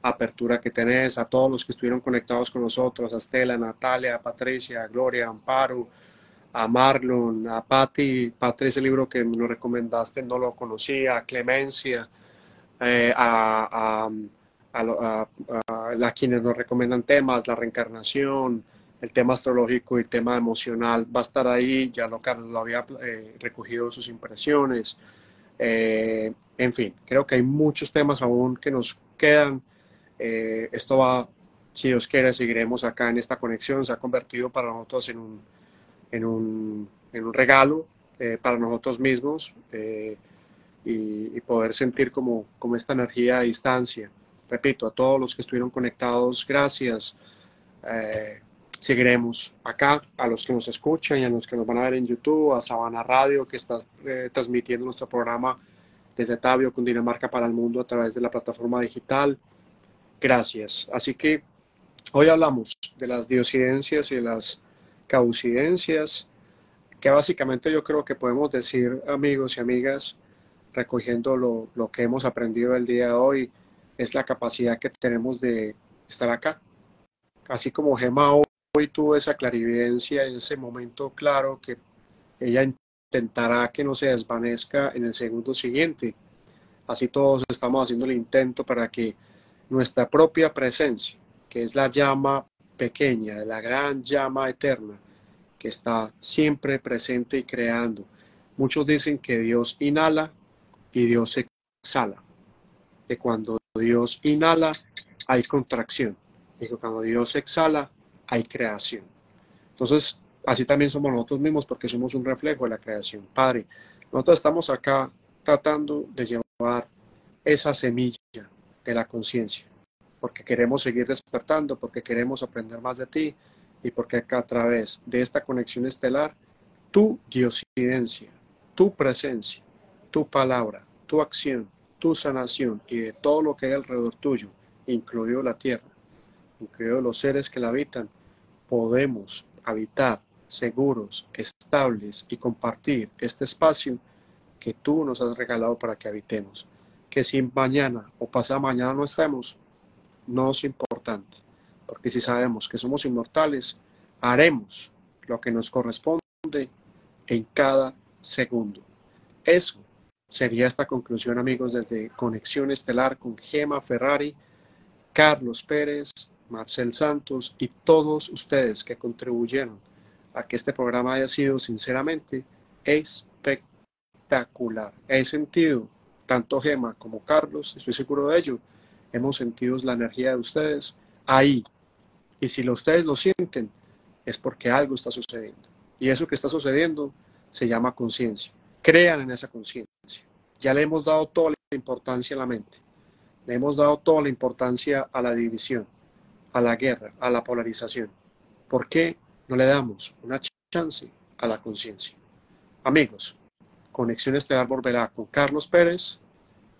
apertura que tenés, a todos los que estuvieron conectados con nosotros, a Estela, Natalia, a Patricia, a Gloria, a Amparo, a Marlon, a Patti, Patti, ese libro que nos recomendaste no lo conocía, a Clemencia, eh, a, a, a, a quienes nos recomiendan temas, la reencarnación, el tema astrológico y el tema emocional va a estar ahí, ya lo Carlos lo había eh, recogido sus impresiones. Eh, en fin, creo que hay muchos temas aún que nos quedan. Eh, esto va, si Dios quiere, seguiremos acá en esta conexión. Se ha convertido para nosotros en un, en un, en un regalo eh, para nosotros mismos eh, y, y poder sentir como, como esta energía a distancia. Repito, a todos los que estuvieron conectados, gracias. Eh, seguiremos acá, a los que nos escuchan y a los que nos van a ver en YouTube, a Sabana Radio, que está eh, transmitiendo nuestro programa desde Tabio, Cundinamarca para el mundo a través de la plataforma digital. Gracias. Así que hoy hablamos de las diosidencias y de las causidencias, que básicamente yo creo que podemos decir, amigos y amigas, recogiendo lo, lo que hemos aprendido el día de hoy, es la capacidad que tenemos de estar acá. Así como Gemma hoy tuvo esa clarividencia en ese momento claro que ella intentará que no se desvanezca en el segundo siguiente. Así todos estamos haciendo el intento para que nuestra propia presencia, que es la llama pequeña, la gran llama eterna, que está siempre presente y creando, Muchos dicen que Dios inhala y Dios exhala. Que cuando Dios inhala hay contracción y cuando Dios exhala hay creación. Entonces, así también somos nosotros mismos porque somos un reflejo de la creación. Padre, nosotros estamos acá tratando de llevar esa semilla de la conciencia, porque queremos seguir despertando, porque queremos aprender más de ti y porque acá a través de esta conexión estelar, tu diosidencia, tu presencia, tu palabra, tu acción, tu sanación y de todo lo que hay alrededor tuyo, incluido la tierra, incluido los seres que la habitan, podemos habitar seguros, estables y compartir este espacio que tú nos has regalado para que habitemos. Que si mañana o pasado mañana no estemos, no es importante, porque si sabemos que somos inmortales, haremos lo que nos corresponde en cada segundo. Eso sería esta conclusión, amigos, desde Conexión Estelar con Gema Ferrari, Carlos Pérez, Marcel Santos y todos ustedes que contribuyeron a que este programa haya sido sinceramente espectacular. He sentido, tanto Gema como Carlos, estoy seguro de ello, hemos sentido la energía de ustedes ahí. Y si ustedes lo sienten, es porque algo está sucediendo. Y eso que está sucediendo se llama conciencia. Crean en esa conciencia. Ya le hemos dado toda la importancia a la mente. Le hemos dado toda la importancia a la división, a la guerra, a la polarización. ¿Por qué no le damos una chance a la conciencia? Amigos, Conexión Estelar volverá con Carlos Pérez,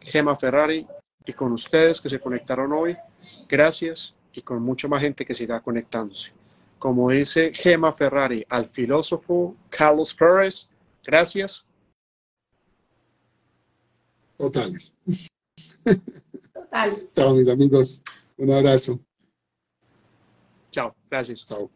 Gema Ferrari y con ustedes que se conectaron hoy. Gracias y con mucha más gente que siga conectándose. Como dice Gema Ferrari al filósofo Carlos Pérez, gracias. Totales. Total. Chao, mis amigos. Un abrazo. Chao, gracias. Chao.